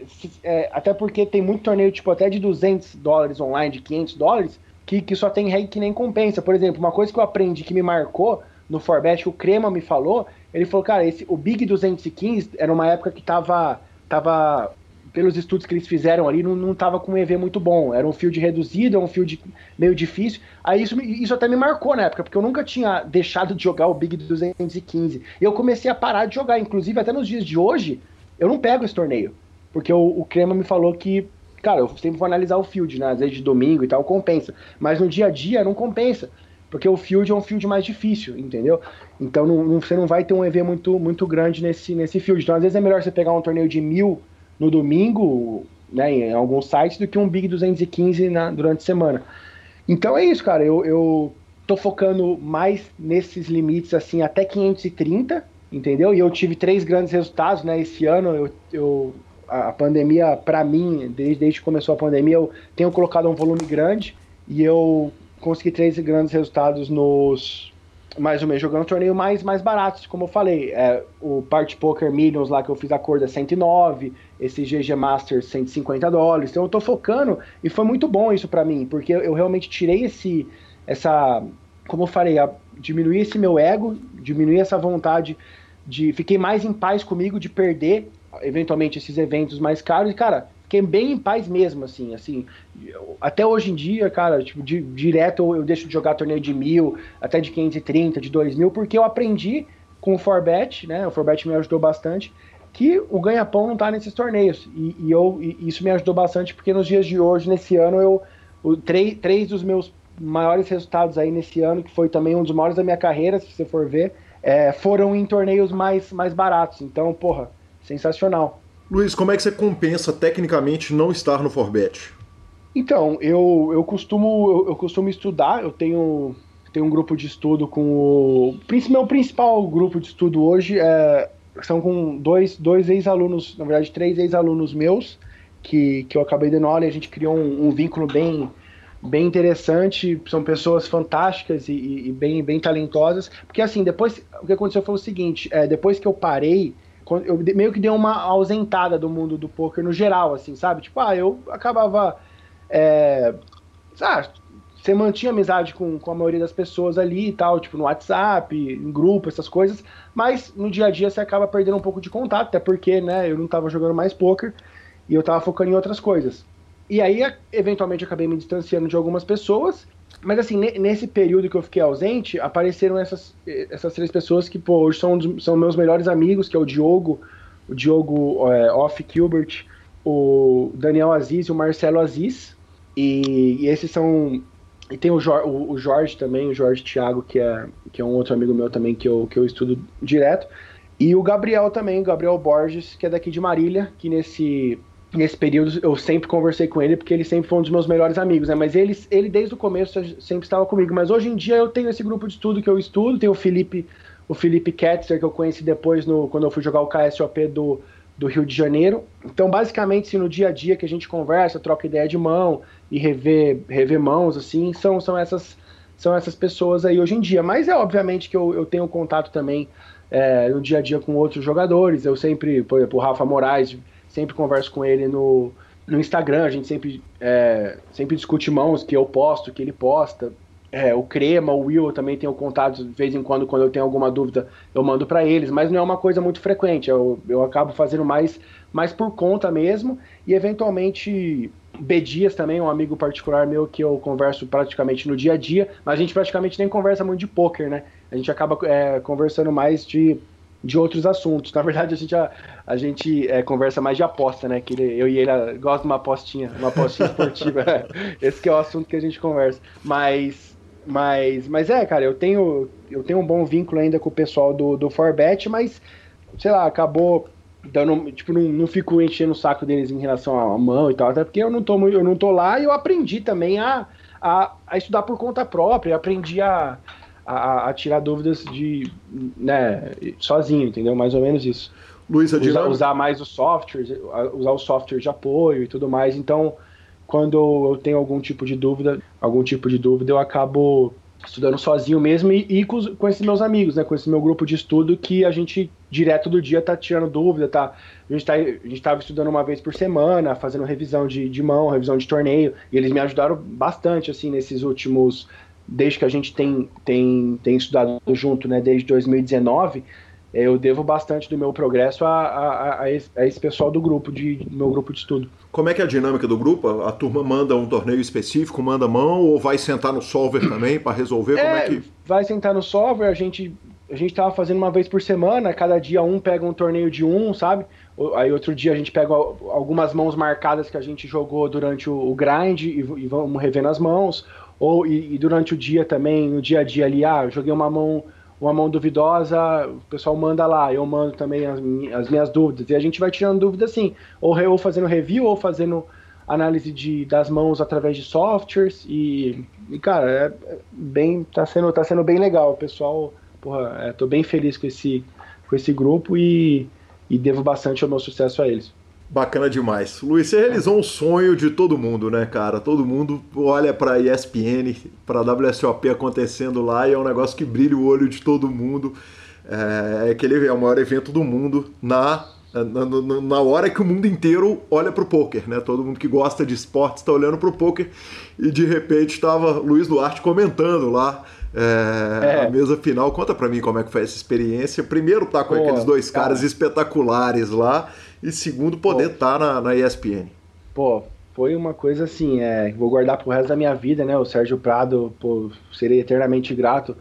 é, até porque tem muito torneio, tipo, até de 200 dólares online, de 500 dólares, que, que só tem reg que nem compensa. Por exemplo, uma coisa que eu aprendi que me marcou no Forbet, que o Crema me falou, ele falou, cara, esse, o Big 215 era uma época que tava, tava pelos estudos que eles fizeram ali, não, não tava com um EV muito bom. Era um field reduzido, é um field meio difícil. Aí isso, isso até me marcou na época, porque eu nunca tinha deixado de jogar o Big 215. E eu comecei a parar de jogar. Inclusive, até nos dias de hoje, eu não pego esse torneio. Porque o, o Crema me falou que Cara, eu sempre vou analisar o field, né? Às vezes de domingo e tal, compensa. Mas no dia a dia não compensa. Porque o field é um field mais difícil, entendeu? Então não, não, você não vai ter um EV muito, muito grande nesse, nesse field. Então às vezes é melhor você pegar um torneio de mil no domingo, né, em alguns sites, do que um Big 215 na, durante a semana. Então é isso, cara. Eu, eu tô focando mais nesses limites, assim, até 530, entendeu? E eu tive três grandes resultados, né? Esse ano eu, eu a, pandemia, para mim, desde, desde que começou a pandemia, eu tenho colocado um volume grande e eu consegui três grandes resultados nos mais ou menos jogando um torneio mais, mais baratos, como eu falei. É, o Party Poker Millions lá que eu fiz a cor da 109, esse GG Masters 150 dólares. Então eu tô focando e foi muito bom isso para mim, porque eu realmente tirei esse essa, como eu falei, a, diminuir esse meu ego, diminuir essa vontade de fiquei mais em paz comigo de perder eventualmente esses eventos mais caros. E, cara, fiquei bem em paz mesmo, assim, assim, até hoje em dia, cara, tipo, di, direto eu, eu, deixo de jogar torneio de mil, até de 530, de dois mil, porque eu aprendi com o Forbet, né, o Forbet me ajudou bastante, que o ganha-pão não tá nesses torneios, e, e eu, e isso me ajudou bastante, porque nos dias de hoje, nesse ano, eu, o, três, três dos meus maiores resultados aí nesse ano, que foi também um dos maiores da minha carreira, se você for ver, é, foram em torneios mais, mais baratos, então, porra, sensacional. Luiz, como é que você compensa tecnicamente não estar no Forbet? Então, eu, eu, costumo, eu, eu costumo estudar, eu tenho, tenho um grupo de estudo com o. Meu principal grupo de estudo hoje é, são com dois, dois ex-alunos, na verdade, três ex-alunos meus, que, que eu acabei dando aula e a gente criou um, um vínculo bem, bem interessante. São pessoas fantásticas e, e, bem, bem talentosas. Porque assim, depois o que aconteceu foi o seguinte: é, depois que eu parei eu meio que dei uma ausentada do mundo do poker no geral, assim, sabe? Tipo, ah, eu acabava. É, ah, você mantinha amizade com, com a maioria das pessoas ali e tal, tipo, no WhatsApp, em grupo, essas coisas, mas no dia a dia você acaba perdendo um pouco de contato, até porque, né, eu não tava jogando mais poker e eu tava focando em outras coisas. E aí, eventualmente, acabei me distanciando de algumas pessoas mas assim, nesse período que eu fiquei ausente, apareceram essas, essas três pessoas que, pô, hoje são, são meus melhores amigos, que é o Diogo, o Diogo é, Off Gilbert, o Daniel Aziz e o Marcelo Aziz. E, e esses são. E tem o, Jor, o, o, Jorge também, o Jorge Thiago, que é, que é um outro amigo meu também que eu, que eu estudo direto. E o Gabriel também, o Gabriel Borges, que é daqui de Marília, que nesse nesse período eu sempre conversei com ele porque ele sempre foi um dos meus melhores amigos, né? Mas ele, ele desde o começo sempre estava comigo. Mas hoje em dia eu tenho esse grupo de estudo que eu estudo, tem o Felipe, o Felipe Ketzer que eu conheci depois no, quando eu fui jogar o KSOP do, do Rio de Janeiro. Então, basicamente, assim, no dia a dia que a gente conversa, troca ideia de mão e rever, rever mãos, assim, são, são essas são essas pessoas aí hoje em dia. Mas é obviamente que eu, eu tenho contato também é, no dia a dia com outros jogadores. Eu sempre, por exemplo, o Rafa Moraes sempre converso com ele no, no Instagram, a gente sempre, é, sempre discute mãos que eu posto, que ele posta. É, o Crema, o Will, eu também tenho contato de vez em quando, quando eu tenho alguma dúvida, eu mando para eles, mas não é uma coisa muito frequente. Eu, eu acabo fazendo mais, mais por conta mesmo, e eventualmente B Dias também, um amigo particular meu que eu converso praticamente no dia a dia, mas a gente praticamente nem conversa muito de poker, né? A gente acaba é, conversando mais de de outros assuntos. Na verdade, a gente, a, a gente é, conversa mais de aposta, né? Que ele, eu e ele ah, gostam de uma apostinha, uma apostinha esportiva. Esse é o assunto que a gente conversa. Mas, Mas, mas é, cara, eu tenho, eu tenho um bom vínculo ainda com o pessoal do, do Forbet, mas, sei lá, acabou dando, tipo, não, não fico enchendo o saco deles em relação à mão e tal, até porque eu não tô, eu não tô lá e eu aprendi também a, a, a estudar por conta própria, aprendi a, a, a, tirar dúvidas de, né, sozinho, entendeu? Mais ou menos isso. Luiz, usar, usar mais os softwares, usar o software de apoio e tudo mais. Então, quando eu tenho algum tipo de dúvida, algum tipo de dúvida, eu acabo estudando sozinho mesmo e, e com, com, esses meus amigos, né? Com esse meu grupo de estudo que a gente direto do dia tá tirando dúvida, tá? A gente, tá, a gente tava estudando uma vez por semana, fazendo revisão de, de mão, revisão de torneio, e eles me ajudaram bastante, assim, nesses últimos. Desde que a gente tem, tem, tem estudado junto, né? Desde 2019 eu devo bastante do meu progresso a, a, a, esse, a, esse, pessoal do grupo, de, do meu grupo de estudo. Como é que é a dinâmica do grupo? A turma manda um torneio específico, manda mão, ou vai sentar no solver também para resolver? É, Como é que... Vai sentar no solver, a gente a gente tava fazendo uma vez por semana, cada dia um pega um torneio de um, sabe? Aí outro dia a gente pega algumas mãos marcadas que a gente jogou durante o, grind e, e vamos revendo as mãos. Ou e, e durante o dia também, no dia a dia ali, ah, joguei uma mão uma mão duvidosa, o pessoal manda lá, eu mando também as, as minhas dúvidas, e a gente vai tirando dúvidas assim, ou, ou fazendo review, ou fazendo análise de, das mãos através de softwares, e, e cara, é, é bem, tá sendo, tá sendo bem legal, o pessoal, porra, é, tô bem feliz com esse, com esse grupo e, e devo bastante ao meu sucesso a eles. Bacana demais. Luiz, você realizou um sonho de todo mundo, né, cara? Todo mundo olha para ESPN, para WSOP acontecendo lá e é um negócio que brilha o olho de todo mundo. É, aquele é o maior evento do mundo na, na, na hora que o mundo inteiro olha para o poker, né? Todo mundo que gosta de esportes está olhando para o poker e de repente estava Luiz Duarte comentando lá é, é. a mesa final. Conta para mim como é que foi essa experiência. Primeiro tá com Pô, aqueles dois cara. caras espetaculares lá e segundo, poder estar tá na, na ESPN. Pô, foi uma coisa assim, é, vou guardar pro resto da minha vida, né? O Sérgio Prado, pô, serei eternamente grato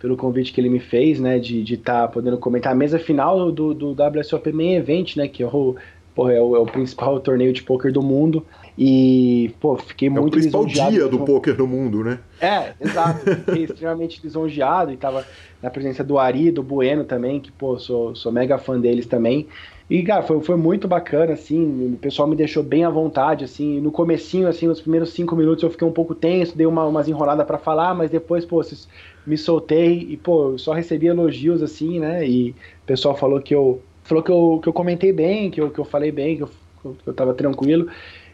pelo convite que ele me fez, né? De estar tá podendo comentar a mesa final do, do WSOP Main Event, né? Que é o, pô, é o, é o principal torneio de poker do mundo. E, pô, fiquei muito É o principal dia do poker no mundo, né? É, exato. Fiquei extremamente lisonjeado e tava na presença do Ari, do Bueno também, que, pô, sou, sou mega fã deles também. E, cara, foi, foi muito bacana, assim, o pessoal me deixou bem à vontade, assim, no comecinho, assim, nos primeiros cinco minutos eu fiquei um pouco tenso, dei uma, umas enroladas para falar, mas depois, pô, me soltei e, pô, só recebi elogios, assim, né, e o pessoal falou que eu, falou que eu, que eu comentei bem, que eu, que eu falei bem, que eu, que eu tava tranquilo,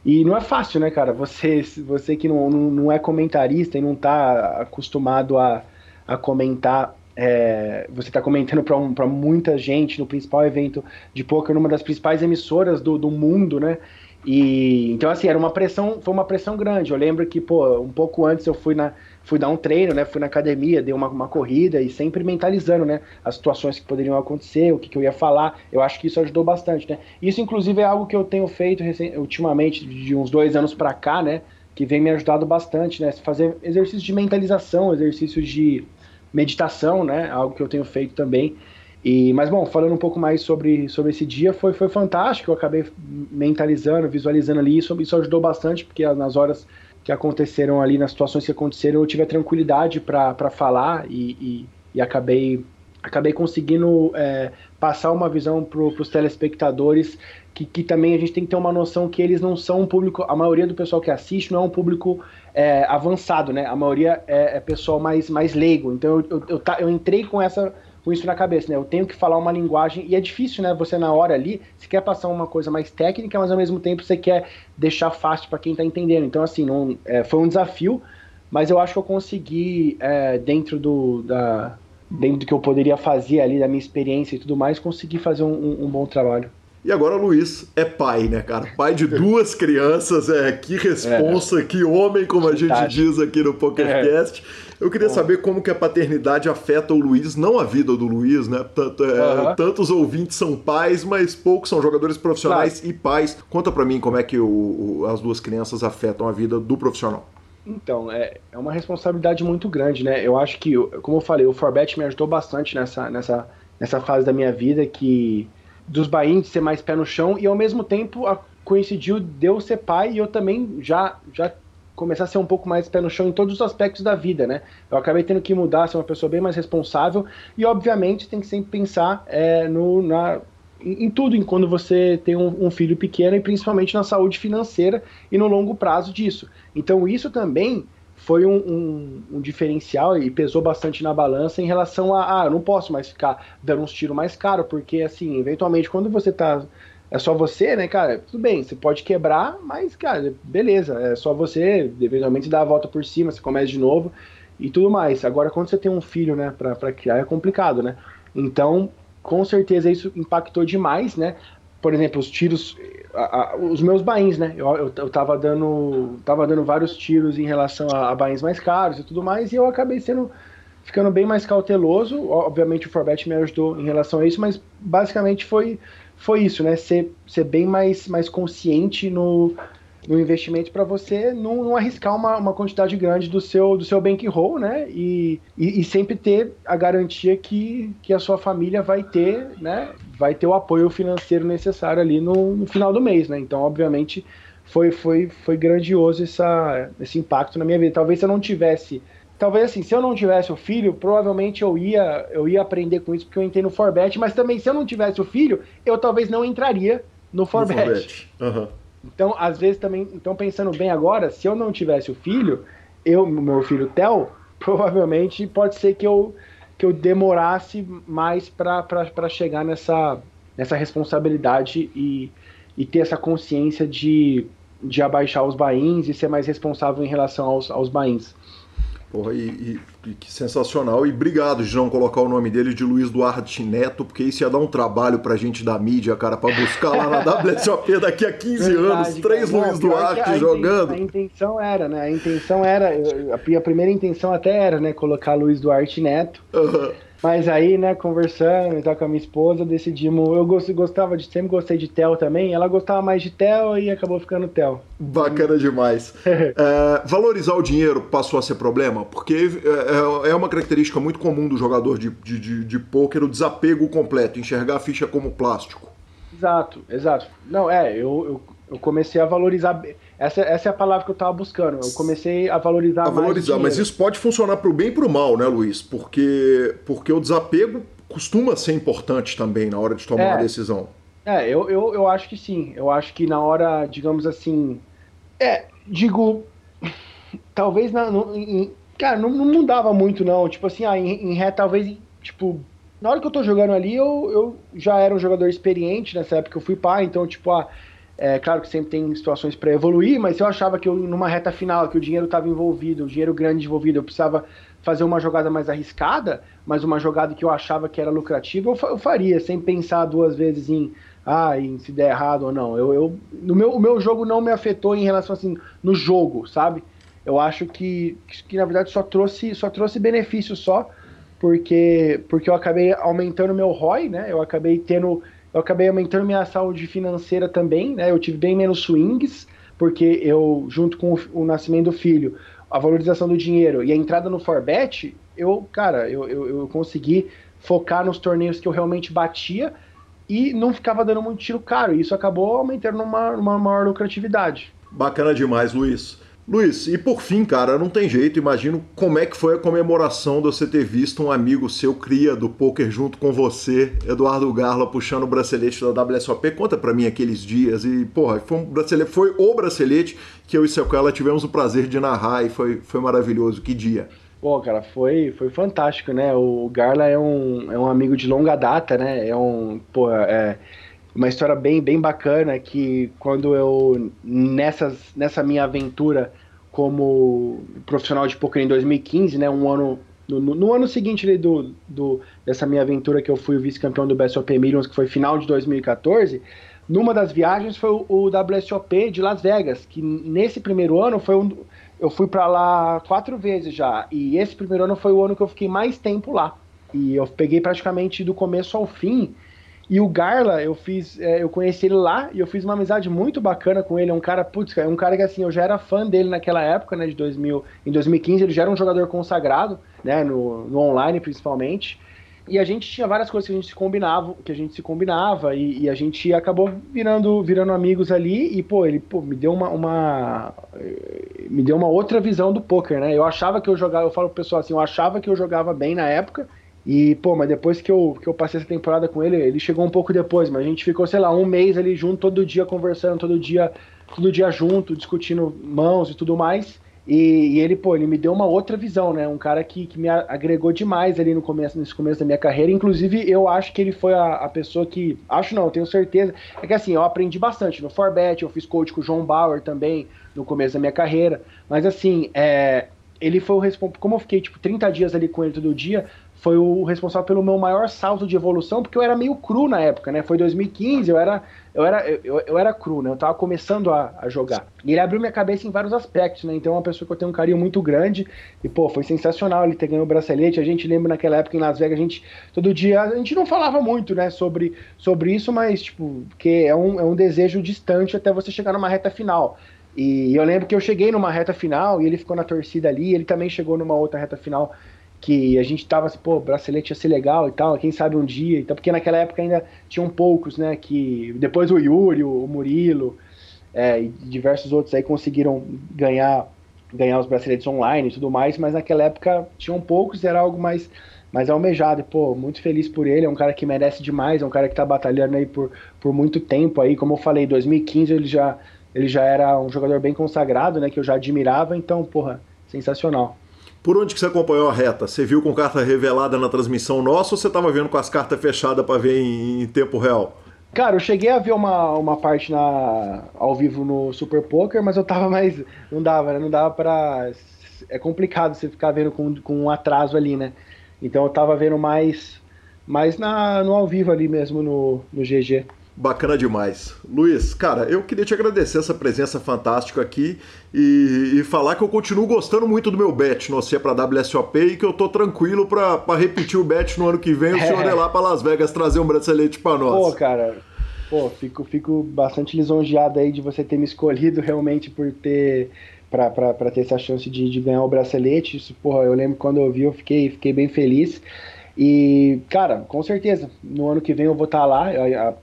e não é fácil, né, cara, você, você que não, não, não é comentarista e não tá acostumado a, a comentar é, você está comentando para muita gente no principal evento de poker, numa das principais emissoras do, do mundo, né? E então assim, era uma pressão, foi uma pressão grande. Eu lembro que, pô, um pouco antes eu fui na fui dar um treino, né? Fui na academia, dei uma, uma corrida e sempre mentalizando, né? As situações que poderiam acontecer, o que, que eu ia falar. Eu acho que isso ajudou bastante, né? Isso, inclusive, é algo que eu tenho feito ultimamente, de uns dois anos para cá, né? Que vem me ajudado bastante, né? Fazer exercícios de mentalização, exercícios de meditação, né? Algo que eu tenho feito também. E, mas bom, falando um pouco mais sobre, sobre esse dia, foi, foi fantástico. Eu acabei mentalizando, visualizando ali. Isso, isso ajudou bastante, porque nas horas que aconteceram ali, nas situações que aconteceram, eu tive a tranquilidade para falar e, e, e, acabei, acabei conseguindo é, passar uma visão para os telespectadores que, que também a gente tem que ter uma noção que eles não são um público, a maioria do pessoal que assiste não é um público é, avançado, né? A maioria é, é, pessoal mais, mais leigo. Então eu, eu, eu, eu, entrei com essa com isso na cabeça, né? Eu tenho que falar uma linguagem e é difícil, né? Você na hora ali, você quer passar uma coisa mais técnica, mas ao mesmo tempo você quer deixar fácil para quem tá entendendo. Então assim, não, é, foi um desafio, mas eu acho que eu consegui é, dentro do da dentro do que eu poderia fazer ali da minha experiência e tudo mais, conseguir fazer um, um, um bom trabalho. E agora o Luiz é pai, né, cara? Pai de duas crianças, é que responsa, é. que homem, como a gente diz aqui no PokerCast. É. Eu queria Bom. saber como que a paternidade afeta o Luiz, não a vida do Luiz, né? Tanto, é, Tantos ouvintes são pais, mas poucos são jogadores profissionais claro. e pais. Conta para mim como é que o, o, as duas crianças afetam a vida do profissional. Então, é, é uma responsabilidade muito grande, né? Eu acho que, como eu falei, o Forbet me ajudou bastante nessa, nessa, nessa fase da minha vida que dos bains ser mais pé no chão e ao mesmo tempo a, coincidiu de eu ser pai e eu também já já começar a ser um pouco mais pé no chão em todos os aspectos da vida, né? Eu acabei tendo que mudar, ser uma pessoa bem mais responsável e, obviamente, tem que sempre pensar é, no, na, em, em, tudo, em quando você tem um, um, filho pequeno e principalmente na saúde financeira e no longo prazo disso. Então, isso também foi um, um, um, diferencial e pesou bastante na balança em relação a, ah, eu não posso mais ficar dando uns tiros mais caros, porque assim, eventualmente quando você tá é só você, né, cara? Tudo bem, você pode quebrar, mas, cara, beleza, é só você, eventualmente dá a volta por cima, você começa de novo e tudo mais. Agora, quando você tem um filho, né, pra, pra criar, é complicado, né? Então, com certeza isso impactou demais, né? Por exemplo, os tiros, a, a, os meus bains, né? Eu, eu, eu tava dando, tava dando vários tiros em relação a, a bains mais caros e tudo mais, e eu acabei sendo ficando bem mais cauteloso. Obviamente o Forbet me ajudou em relação a isso, mas basicamente foi foi isso, né? Ser, ser bem mais, mais consciente no, no investimento para você não, não, arriscar uma, uma quantidade grande do seu, do seu bankroll, né? E, e, e, sempre ter a garantia que, que a sua família vai ter, né? Vai ter o apoio financeiro necessário ali no, no final do mês, né? Então, obviamente, foi, foi, foi grandioso essa, esse impacto na minha vida. Talvez se eu não tivesse talvez assim, se eu não tivesse o filho, provavelmente eu ia, eu ia aprender com isso porque eu entrei no Forbet, mas também se eu não tivesse o filho, eu talvez não entraria no Forbet. Uhum. Então, às vezes também, então pensando bem agora, se eu não tivesse o filho, eu, meu filho Theo, provavelmente pode ser que eu que eu demorasse mais para chegar nessa, nessa responsabilidade e, e ter essa consciência de, de abaixar os bains e ser mais responsável em relação aos, aos bains. Porra, e, e, que sensacional. E obrigado de não colocar o nome dele de Luiz Duarte Neto, porque isso ia dar um trabalho pra gente da mídia, cara, pra buscar lá na WSOP daqui a 15 Verdade, anos, três Luiz Duarte a jogando. A intenção era, né? A intenção era, a primeira intenção até era, né, colocar Luiz Duarte Neto. Uhum. Mas aí, né, conversando e tal com a minha esposa, decidimos. Eu gostava de. Sempre gostei de Tel também. Ela gostava mais de Tel e acabou ficando Tel. Bacana demais. é, valorizar o dinheiro passou a ser problema, porque é, é, é uma característica muito comum do jogador de, de, de, de pôquer o desapego completo, enxergar a ficha como plástico. Exato, exato. Não, é, eu, eu, eu comecei a valorizar. Essa, essa é a palavra que eu estava buscando. Eu comecei a valorizar a valorizar, mas isso pode funcionar para o bem e para o mal, né, Luiz? Porque, porque o desapego costuma ser importante também na hora de tomar é, uma decisão. É, eu, eu, eu acho que sim. Eu acho que na hora, digamos assim. É, digo. Talvez na, no, em, cara, não, não, mudava muito, não. Tipo assim, ah, em, em ré, talvez, tipo, na hora que eu tô jogando ali, eu, eu já era um jogador experiente nessa época que eu fui pai, então, tipo, ah, é claro que sempre tem situações para evoluir, mas eu achava que eu, numa reta final, que o dinheiro estava envolvido, o dinheiro grande envolvido, eu precisava fazer uma jogada mais arriscada, mas uma jogada que eu achava que era lucrativa, eu, faria, sem pensar duas vezes em, ah, em se der errado ou não. Eu, eu, no meu, o meu jogo não me afetou em relação assim, no jogo, sabe? Eu acho que, que na verdade só trouxe, só trouxe benefício só, porque, porque eu acabei aumentando meu ROI, né? Eu acabei tendo eu acabei aumentando minha saúde financeira também, né? Eu tive bem menos swings, porque eu, junto com o, o nascimento do filho, a valorização do dinheiro e a entrada no Forbet, eu, cara, eu, eu, eu consegui focar nos torneios que eu realmente batia e não ficava dando muito tiro caro. E isso acabou aumentando numa, numa maior lucratividade. Bacana demais, Luiz. Luiz, e por fim, cara, não tem jeito, imagino como é que foi a comemoração de você ter visto um amigo seu cria do poker junto com você, Eduardo Garla, puxando o bracelete da WSOP. Conta pra mim aqueles dias e, porra, foi um bracelete, foi o bracelete que eu e Sequela tivemos o prazer de narrar e foi, foi maravilhoso. Que dia. Pô, cara, foi, foi fantástico, né? O Garla é um, é um amigo de longa data, né? É um, pô, é uma história bem, bem bacana que quando eu, nessas, nessa minha aventura como profissional de poker em 2015, né, um ano no, no ano seguinte ali, do, do, dessa minha aventura que eu fui vice-campeão do BSOP Millions, que foi final de 2014, numa das viagens foi o, o WSOP de Las Vegas, que nesse primeiro ano foi um, eu fui para lá quatro vezes já, e esse primeiro ano foi o ano que eu fiquei mais tempo lá. E eu peguei praticamente do começo ao fim e o Garla, eu fiz, é, eu conheci ele lá e eu fiz uma amizade muito bacana com ele. É um cara, putz, é um cara que assim, eu já era fã dele naquela época, né, de 2000, em 2015, ele já era um jogador consagrado, né, no, no online principalmente. E a gente tinha várias coisas que a gente se combinava, que a gente se combinava e, e, a gente acabou virando, virando amigos ali e pô, ele pô, me deu uma, uma me deu uma outra visão do poker, né? Eu achava que eu jogava, eu falo pro pessoal assim, eu achava que eu jogava bem na época e pô, mas depois que eu, que eu passei essa temporada com ele, ele chegou um pouco depois, mas a gente ficou, sei lá, um mês ali junto, todo dia conversando, todo dia, todo dia junto, discutindo mãos e tudo mais. E, e, ele, pô, ele me deu uma outra visão, né? Um cara que, que me agregou demais ali no começo, nesse começo da minha carreira. Inclusive, eu acho que ele foi a, a pessoa que. Acho não, tenho certeza. É que assim, eu aprendi bastante no Forbet, eu fiz coach com o João Bauer também no começo da minha carreira. Mas assim, é, ele foi o responsável. Como eu fiquei, tipo, 30 dias ali com ele todo dia, foi o responsável pelo meu maior salto de evolução, porque eu era meio cru na época, né? Foi 2015, eu era, eu era, eu, eu era cru, né? Eu tava começando a, a, jogar. E ele abriu minha cabeça em vários aspectos, né? Então é uma pessoa que eu tenho um carinho muito grande. E, pô, foi sensacional ele ter ganho o bracelete. A gente lembra naquela época em Las Vegas, a gente, todo dia, a gente não falava muito, né, sobre, sobre isso, mas, tipo, porque é um, é um desejo distante até você chegar numa reta final. E eu lembro que eu cheguei numa reta final e ele ficou na torcida ali, ele também chegou numa outra reta final que a gente tava assim, pô, bracelete ia ser legal e tal, quem sabe um dia, então, porque naquela época ainda tinham poucos, né, que depois o Yuri, o Murilo é, e diversos outros aí conseguiram ganhar ganhar os braceletes online e tudo mais, mas naquela época tinham poucos, era algo mais mais almejado, e, pô, muito feliz por ele, é um cara que merece demais, é um cara que tá batalhando aí por, por muito tempo aí, como eu falei, 2015 ele já ele já era um jogador bem consagrado, né, que eu já admirava, então, porra, sensacional. Por onde que você acompanhou a reta? Você viu com carta revelada na transmissão nossa ou você estava vendo com as cartas fechadas para ver em, em, tempo real? Cara, eu cheguei a ver uma, uma parte na, ao vivo no Super Poker, mas eu tava mais. Não dava, né? Não dava pra. É complicado você ficar vendo com, com um atraso ali, né? Então eu tava vendo mais, mais na, no ao vivo ali mesmo no, no GG. Bacana demais. Luiz, cara, eu queria te agradecer essa presença fantástica aqui e, e falar que eu continuo gostando muito do meu bet no para WSOP e que eu tô tranquilo para repetir o bet no ano que vem. O é. senhor ir lá para Las Vegas trazer um bracelete para nós. Pô, cara, pô, fico, fico bastante lisonjeado aí de você ter me escolhido realmente por ter para ter essa chance de, de, ganhar o bracelete. Isso, porra, eu lembro quando eu vi, eu fiquei, fiquei bem feliz. E, cara, com certeza, no ano que vem eu vou estar tá lá. A,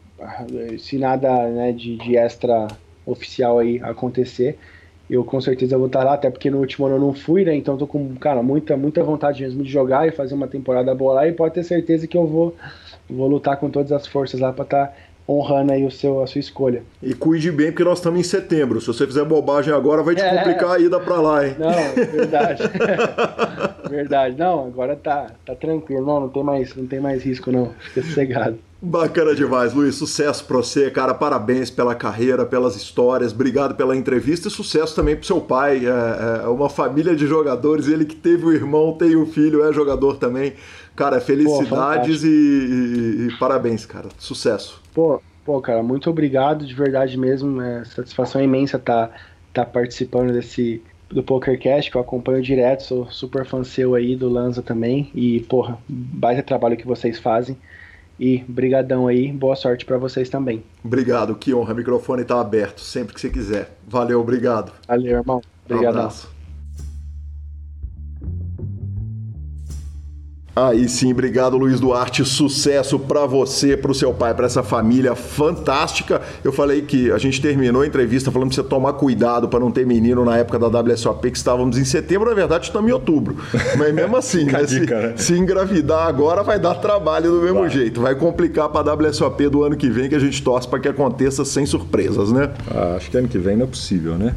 se nada né, de, de extra oficial aí acontecer, eu com certeza vou estar lá, até porque no último ano eu não fui, né? Então tô com, cara, muita, muita vontade mesmo de jogar e fazer uma temporada boa lá e pode ter certeza que eu vou, vou lutar com todas as forças lá para estar tá honrando aí o seu, a sua escolha. E cuide bem, porque nós estamos em setembro. Se você fizer bobagem agora, vai te é, complicar a ida para lá, hein? Não, verdade. verdade. Não, agora tá, tá tranquilo. Não, não tem mais, não tem mais risco, não. Fica sossegado. Bacana demais, Luiz. Sucesso para você, cara. Parabéns pela carreira, pelas histórias. Obrigado pela entrevista e sucesso também pro seu pai. É, é uma família de jogadores. Ele que teve o irmão, tem o filho, é jogador também. Cara, felicidades pô, e, e, e, parabéns, cara. Sucesso. Pô, pô, cara, muito obrigado de verdade mesmo. É satisfação imensa estar tá, tá participando desse do PokerCast, que eu acompanho direto. Sou super fã seu aí, do Lanza também. E, porra, baita trabalho que vocês fazem. E brigadão aí, boa sorte para vocês também. Obrigado, que honra. O microfone está aberto sempre que você quiser. Valeu, obrigado. Valeu, irmão. Obrigado. Um abraço. Aí sim, obrigado Luiz Duarte, sucesso para você, para o seu pai, para essa família fantástica. Eu falei que a gente terminou a entrevista falando que você tomar cuidado para não ter menino na época da WSOP, que estávamos em setembro, na verdade estamos em outubro. Mas mesmo assim, né, se, né? se, engravidar agora vai dar trabalho do mesmo vai. jeito, vai complicar para a WSOP do ano que vem, que a gente torce para que aconteça sem surpresas, né? Ah, acho que ano que vem não é possível, né?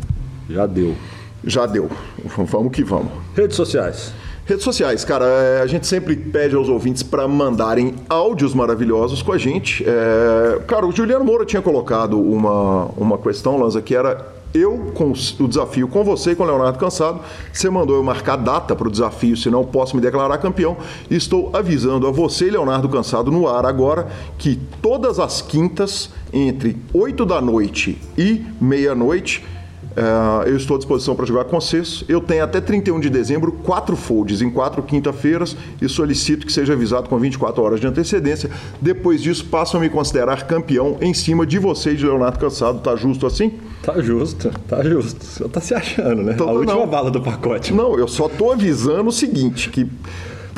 Já deu. Já deu. Vamos que vamos. Redes sociais. Redes sociais, cara, é, a gente sempre pede aos ouvintes para mandarem áudios maravilhosos com a gente. É, cara, o Juliano Moura tinha colocado uma, uma questão, Lanza, que era eu com o desafio com você e com o Leonardo Cansado. Você mandou eu marcar data para o desafio, senão posso me declarar campeão. Estou avisando a você e Leonardo Cansado no ar agora que todas as quintas, entre 8 da noite e meia-noite, Uh, eu estou à disposição para jogar com vocês. Eu tenho até 31 de dezembro quatro folds em quatro quinta-feiras e solicito que seja avisado com 24 horas de antecedência. Depois disso, passam a me considerar campeão em cima de você e de Leonardo Cansado. Tá justo assim? Tá justo, tá justo. Você tá se achando, né? Tô, a última não. bala do pacote. Não, eu só tô avisando o seguinte, que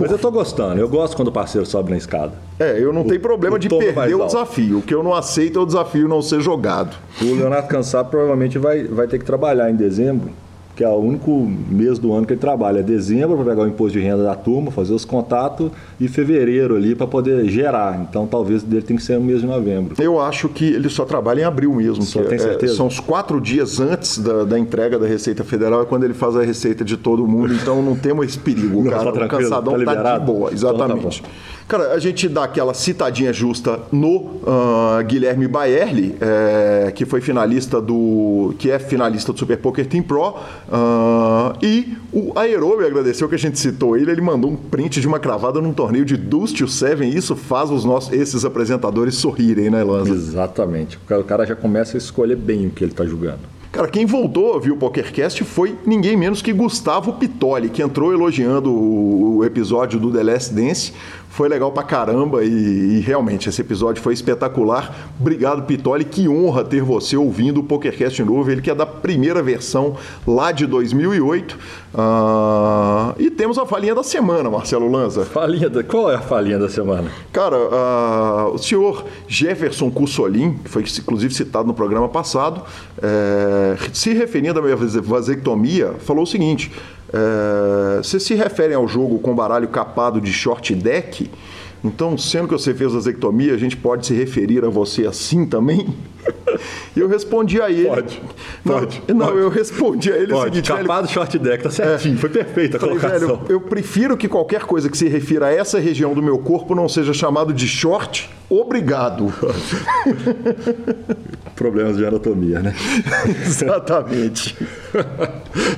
Mas eu tô gostando, eu gosto quando o parceiro sobe na escada. É, eu não O- tenho problema de é perder o desafio. O que eu não aceito é o desafio não ser jogado. O Leonardo Cansado provavelmente vai, vai ter que trabalhar em dezembro, que é o único mês do ano que ele trabalha. É dezembro para pegar o imposto de renda da turma, fazer os contatos, e fevereiro ali para poder gerar. Então talvez dele tem que ser no mês de novembro. Eu acho que ele só trabalha em abril mesmo. Só tem é- certeza? são os quatro dias antes da, da entrega da Receita Federal, é quando ele faz a receita de todo mundo. Então não temos esse perigo, Não, cara. tá o cansadão tá tá, de liberado? boa, Então tá exatamente. Cara, a gente dá aquela citadinha justa no ah, Guilherme Baerli, é, que foi finalista do. que é finalista do Super Poker Team Pro. ah, e o Aero me agradeceu que a gente citou ele. Ele mandou um print de uma cravada num torneio de Dust to Seven. Isso faz os nossos, esses apresentadores sorrirem, né, Lanza? Exatamente. O cara- já começa a escolher bem o que ele está julgando. Cara, quem voltou a ouvir o PokerCast foi ninguém menos que Gustavo Pitoli, que entrou elogiando o o episódio do The Last Dance. Foi legal pra caramba e, e realmente esse episódio foi espetacular. Obrigado, Pitoli. Que honra ter você ouvindo o PokerCast novo. Ele que é da primeira versão lá de 2008. Ah, e temos a falinha da semana, Marcelo Lanza. Falinha da... Qual é a falinha da semana? Cara, ah, o senhor Jefferson Cussolin, que foi inclusive citado no programa passado, eh, se referindo à minha vase- vasectomia, falou o seguinte: eh, vocês se referem ao jogo com baralho capado de short deck? Então, sendo que você fez vasectomia, a gente pode se referir a você assim também? E eu respondi a ele. Pode, Não, pode, Não, pode. eu respondi a ele o Pode, seguinte: velho, capado short deck, tá certinho. Foi perfeita a Falei, colocação. velho, eu prefiro que qualquer coisa que se refira a essa região do meu corpo não seja chamado de short. Obrigado. Problemas de anatomia, né? Exatamente.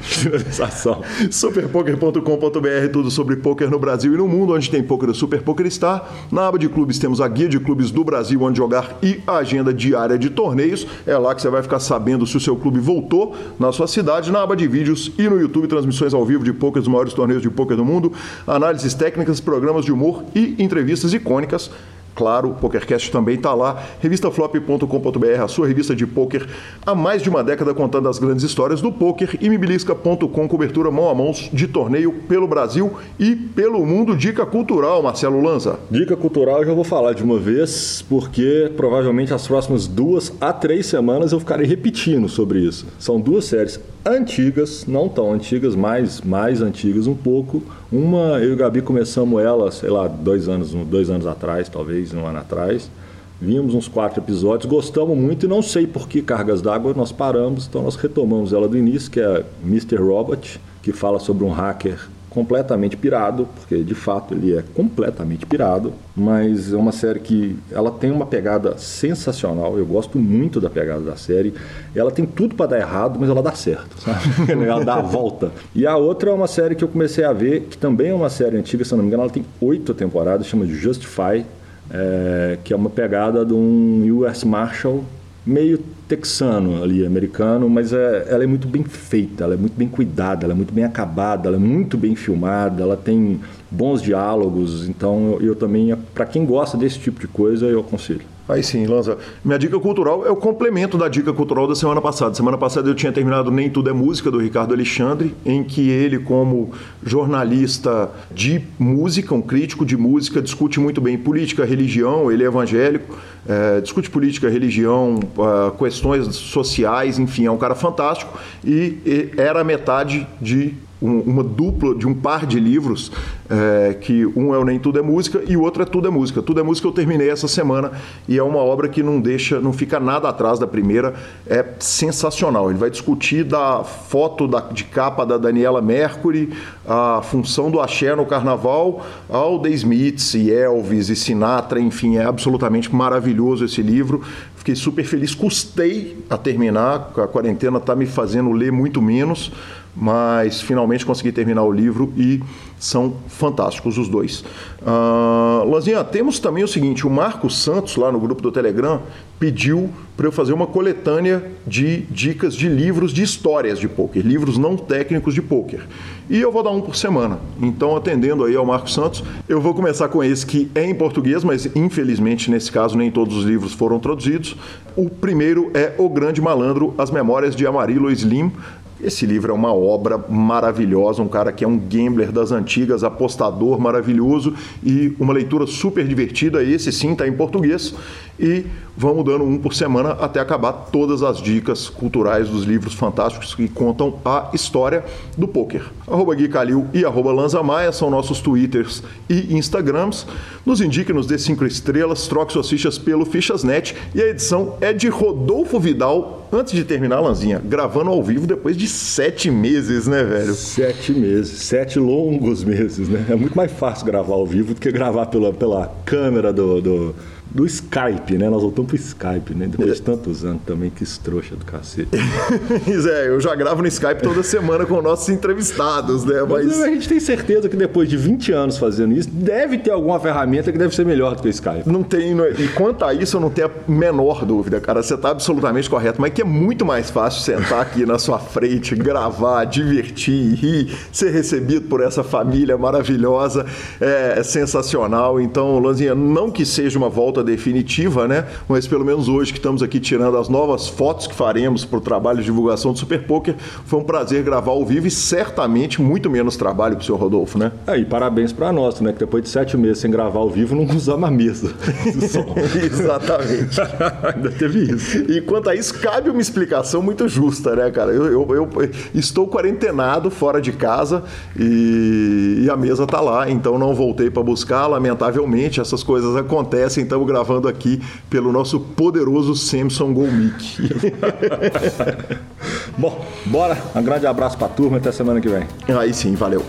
Finalização. Superpoker.com.br, tudo sobre poker no Brasil e no mundo, onde tem poker o Super Poker Star. Na aba de clubes temos a guia de clubes do Brasil, onde jogar e a agenda diária de torneios. É lá que você vai ficar sabendo se o seu clube voltou na sua cidade. Na aba de vídeos e no YouTube, transmissões ao vivo de poker dos maiores torneios de poker do mundo, análises técnicas, programas de humor e entrevistas icônicas. Claro, o PokerCast também está lá. Revistaflop.com.br, a sua revista de poker há mais de uma década contando as grandes histórias do poker. E mibilisca.com, cobertura mão a mão de torneio pelo Brasil e pelo mundo. Dica cultural, Marcelo Lanza. Dica cultural eu já vou falar de uma vez, porque provavelmente as próximas duas a três semanas eu ficarei repetindo sobre isso. São duas séries antigas, não tão antigas, mas mais antigas um pouco. Uma, eu e o Gabi começamos ela, sei lá, dois anos, dois anos atrás, talvez, um ano atrás. Vimos uns quatro episódios, gostamos muito e não sei por que cargas d'água nós paramos, então nós retomamos ela do início, que é Mr. Robot, que fala sobre um hacker completamente pirado, porque de fato ele é completamente pirado, mas é uma série que ela tem uma pegada sensacional. Eu gosto muito da pegada da série. Ela tem tudo para dar errado, mas ela dá certo, sabe? ela dá a volta. E a outra é uma série que eu comecei a ver, que também é uma série antiga, se eu não me engano, ela tem oito temporadas, chama de Justify, é, que é uma pegada de um US Marshal meio texano ali, americano, mas é, ela é muito bem feita, ela é muito bem cuidada, ela é muito bem acabada, ela é muito bem filmada, ela tem bons diálogos, então eu, eu também, para quem gosta desse tipo de coisa, eu aconselho. Aí sim, Lanza. Minha dica cultural é o complemento da dica cultural da semana passada. Semana passada eu tinha terminado Nem Tudo é Música, do Ricardo Alexandre, em que ele, como jornalista de música, um crítico de música, discute muito bem política, religião, ele é evangélico, é, discute política, religião, ah, questões sociais, enfim, é um cara fantástico. E, e era metade de um- uma dupla de um par de livros, é, que um é o Nem Tudo é Música e o outro é Tudo é Música. Tudo é Música eu terminei essa semana e é uma obra que não deixa, não fica nada atrás da primeira, é sensacional. Ele vai discutir da foto da, de capa da Daniela Mercury, a função do axé no carnaval, ao The Smiths e Elvis e Sinatra, enfim, é absolutamente maravilhoso esse livro. Fiquei super feliz, custei a terminar, a quarentena está me fazendo ler muito menos, mas finalmente consegui terminar o livro e são fantásticos os dois. Ah, Lanzinha, temos também o seguinte: o Marcos Santos, lá no grupo do Telegram, pediu para eu fazer uma coletânea de dicas de livros de histórias de pôquer, livros não técnicos de pôquer. E eu vou dar um por semana. Então, atendendo aí ao Marcos Santos, eu vou começar com esse que é em português, mas infelizmente nesse caso nem todos os livros foram traduzidos. O primeiro é O Grande Malandro, As Memórias de Amarillo Slim, Esse livro é uma obra maravilhosa, um cara que é um gambler das antigas, apostador maravilhoso e uma leitura super divertida. Esse sim está em português e vamos dando um por semana até acabar todas as dicas culturais dos livros fantásticos que contam a história do poker. Arroba Gui Calil e arroba Lanza Maia são nossos twitters e instagrams. Nos indique, nos dê cinco estrelas, troque suas fichas pelo Fichasnet e a edição é de Rodolfo Vidal. Antes de terminar, Lanzinha, gravando ao vivo depois de sete meses, né, velho? Sete meses, sete longos meses, né? É muito mais fácil gravar ao vivo do que gravar pela, pela câmera do, do do Skype, né? Nós voltamos pro Skype, né? Depois de tantos anos também, que estrouxa do cacete. é, eu já gravo no Skype toda semana com nossos entrevistados, né? Mas... Mas... a gente tem certeza que depois de 20 anos fazendo isso, deve ter alguma ferramenta que deve ser melhor do que o Skype. Não tem, e quanto a isso, eu não tenho a menor dúvida, cara. Você tá absolutamente correto, mas é que é muito mais fácil sentar aqui na sua frente, gravar, divertir, rir, ser recebido por essa família maravilhosa. É, é sensacional. Então, Lanzinha, não que seja uma volta definitiva, né? Mas pelo menos hoje que estamos aqui tirando as novas fotos que faremos para o trabalho de divulgação do Super Poker, foi um prazer gravar ao vivo e certamente muito menos trabalho para o senhor Rodolfo, né? É, e parabéns para nós, né? Que depois de sete meses sem gravar ao vivo, não usamos a mesa. Exatamente. Ainda teve isso. E quanto a isso, cabe uma explicação muito justa, né, cara? Eu, eu, eu estou quarentenado fora de casa e, e a mesa está lá, então não voltei para buscar. Lamentavelmente, essas coisas acontecem, então gravando aqui pelo nosso poderoso Samsung Go Mic. Bom, bora. Um grande abraço pra turma até semana que vem. Aí sim, valeu.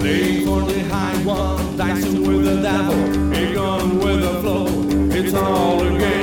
Day for the high one, dancing with the devil, a gun with the flow. It's all a game.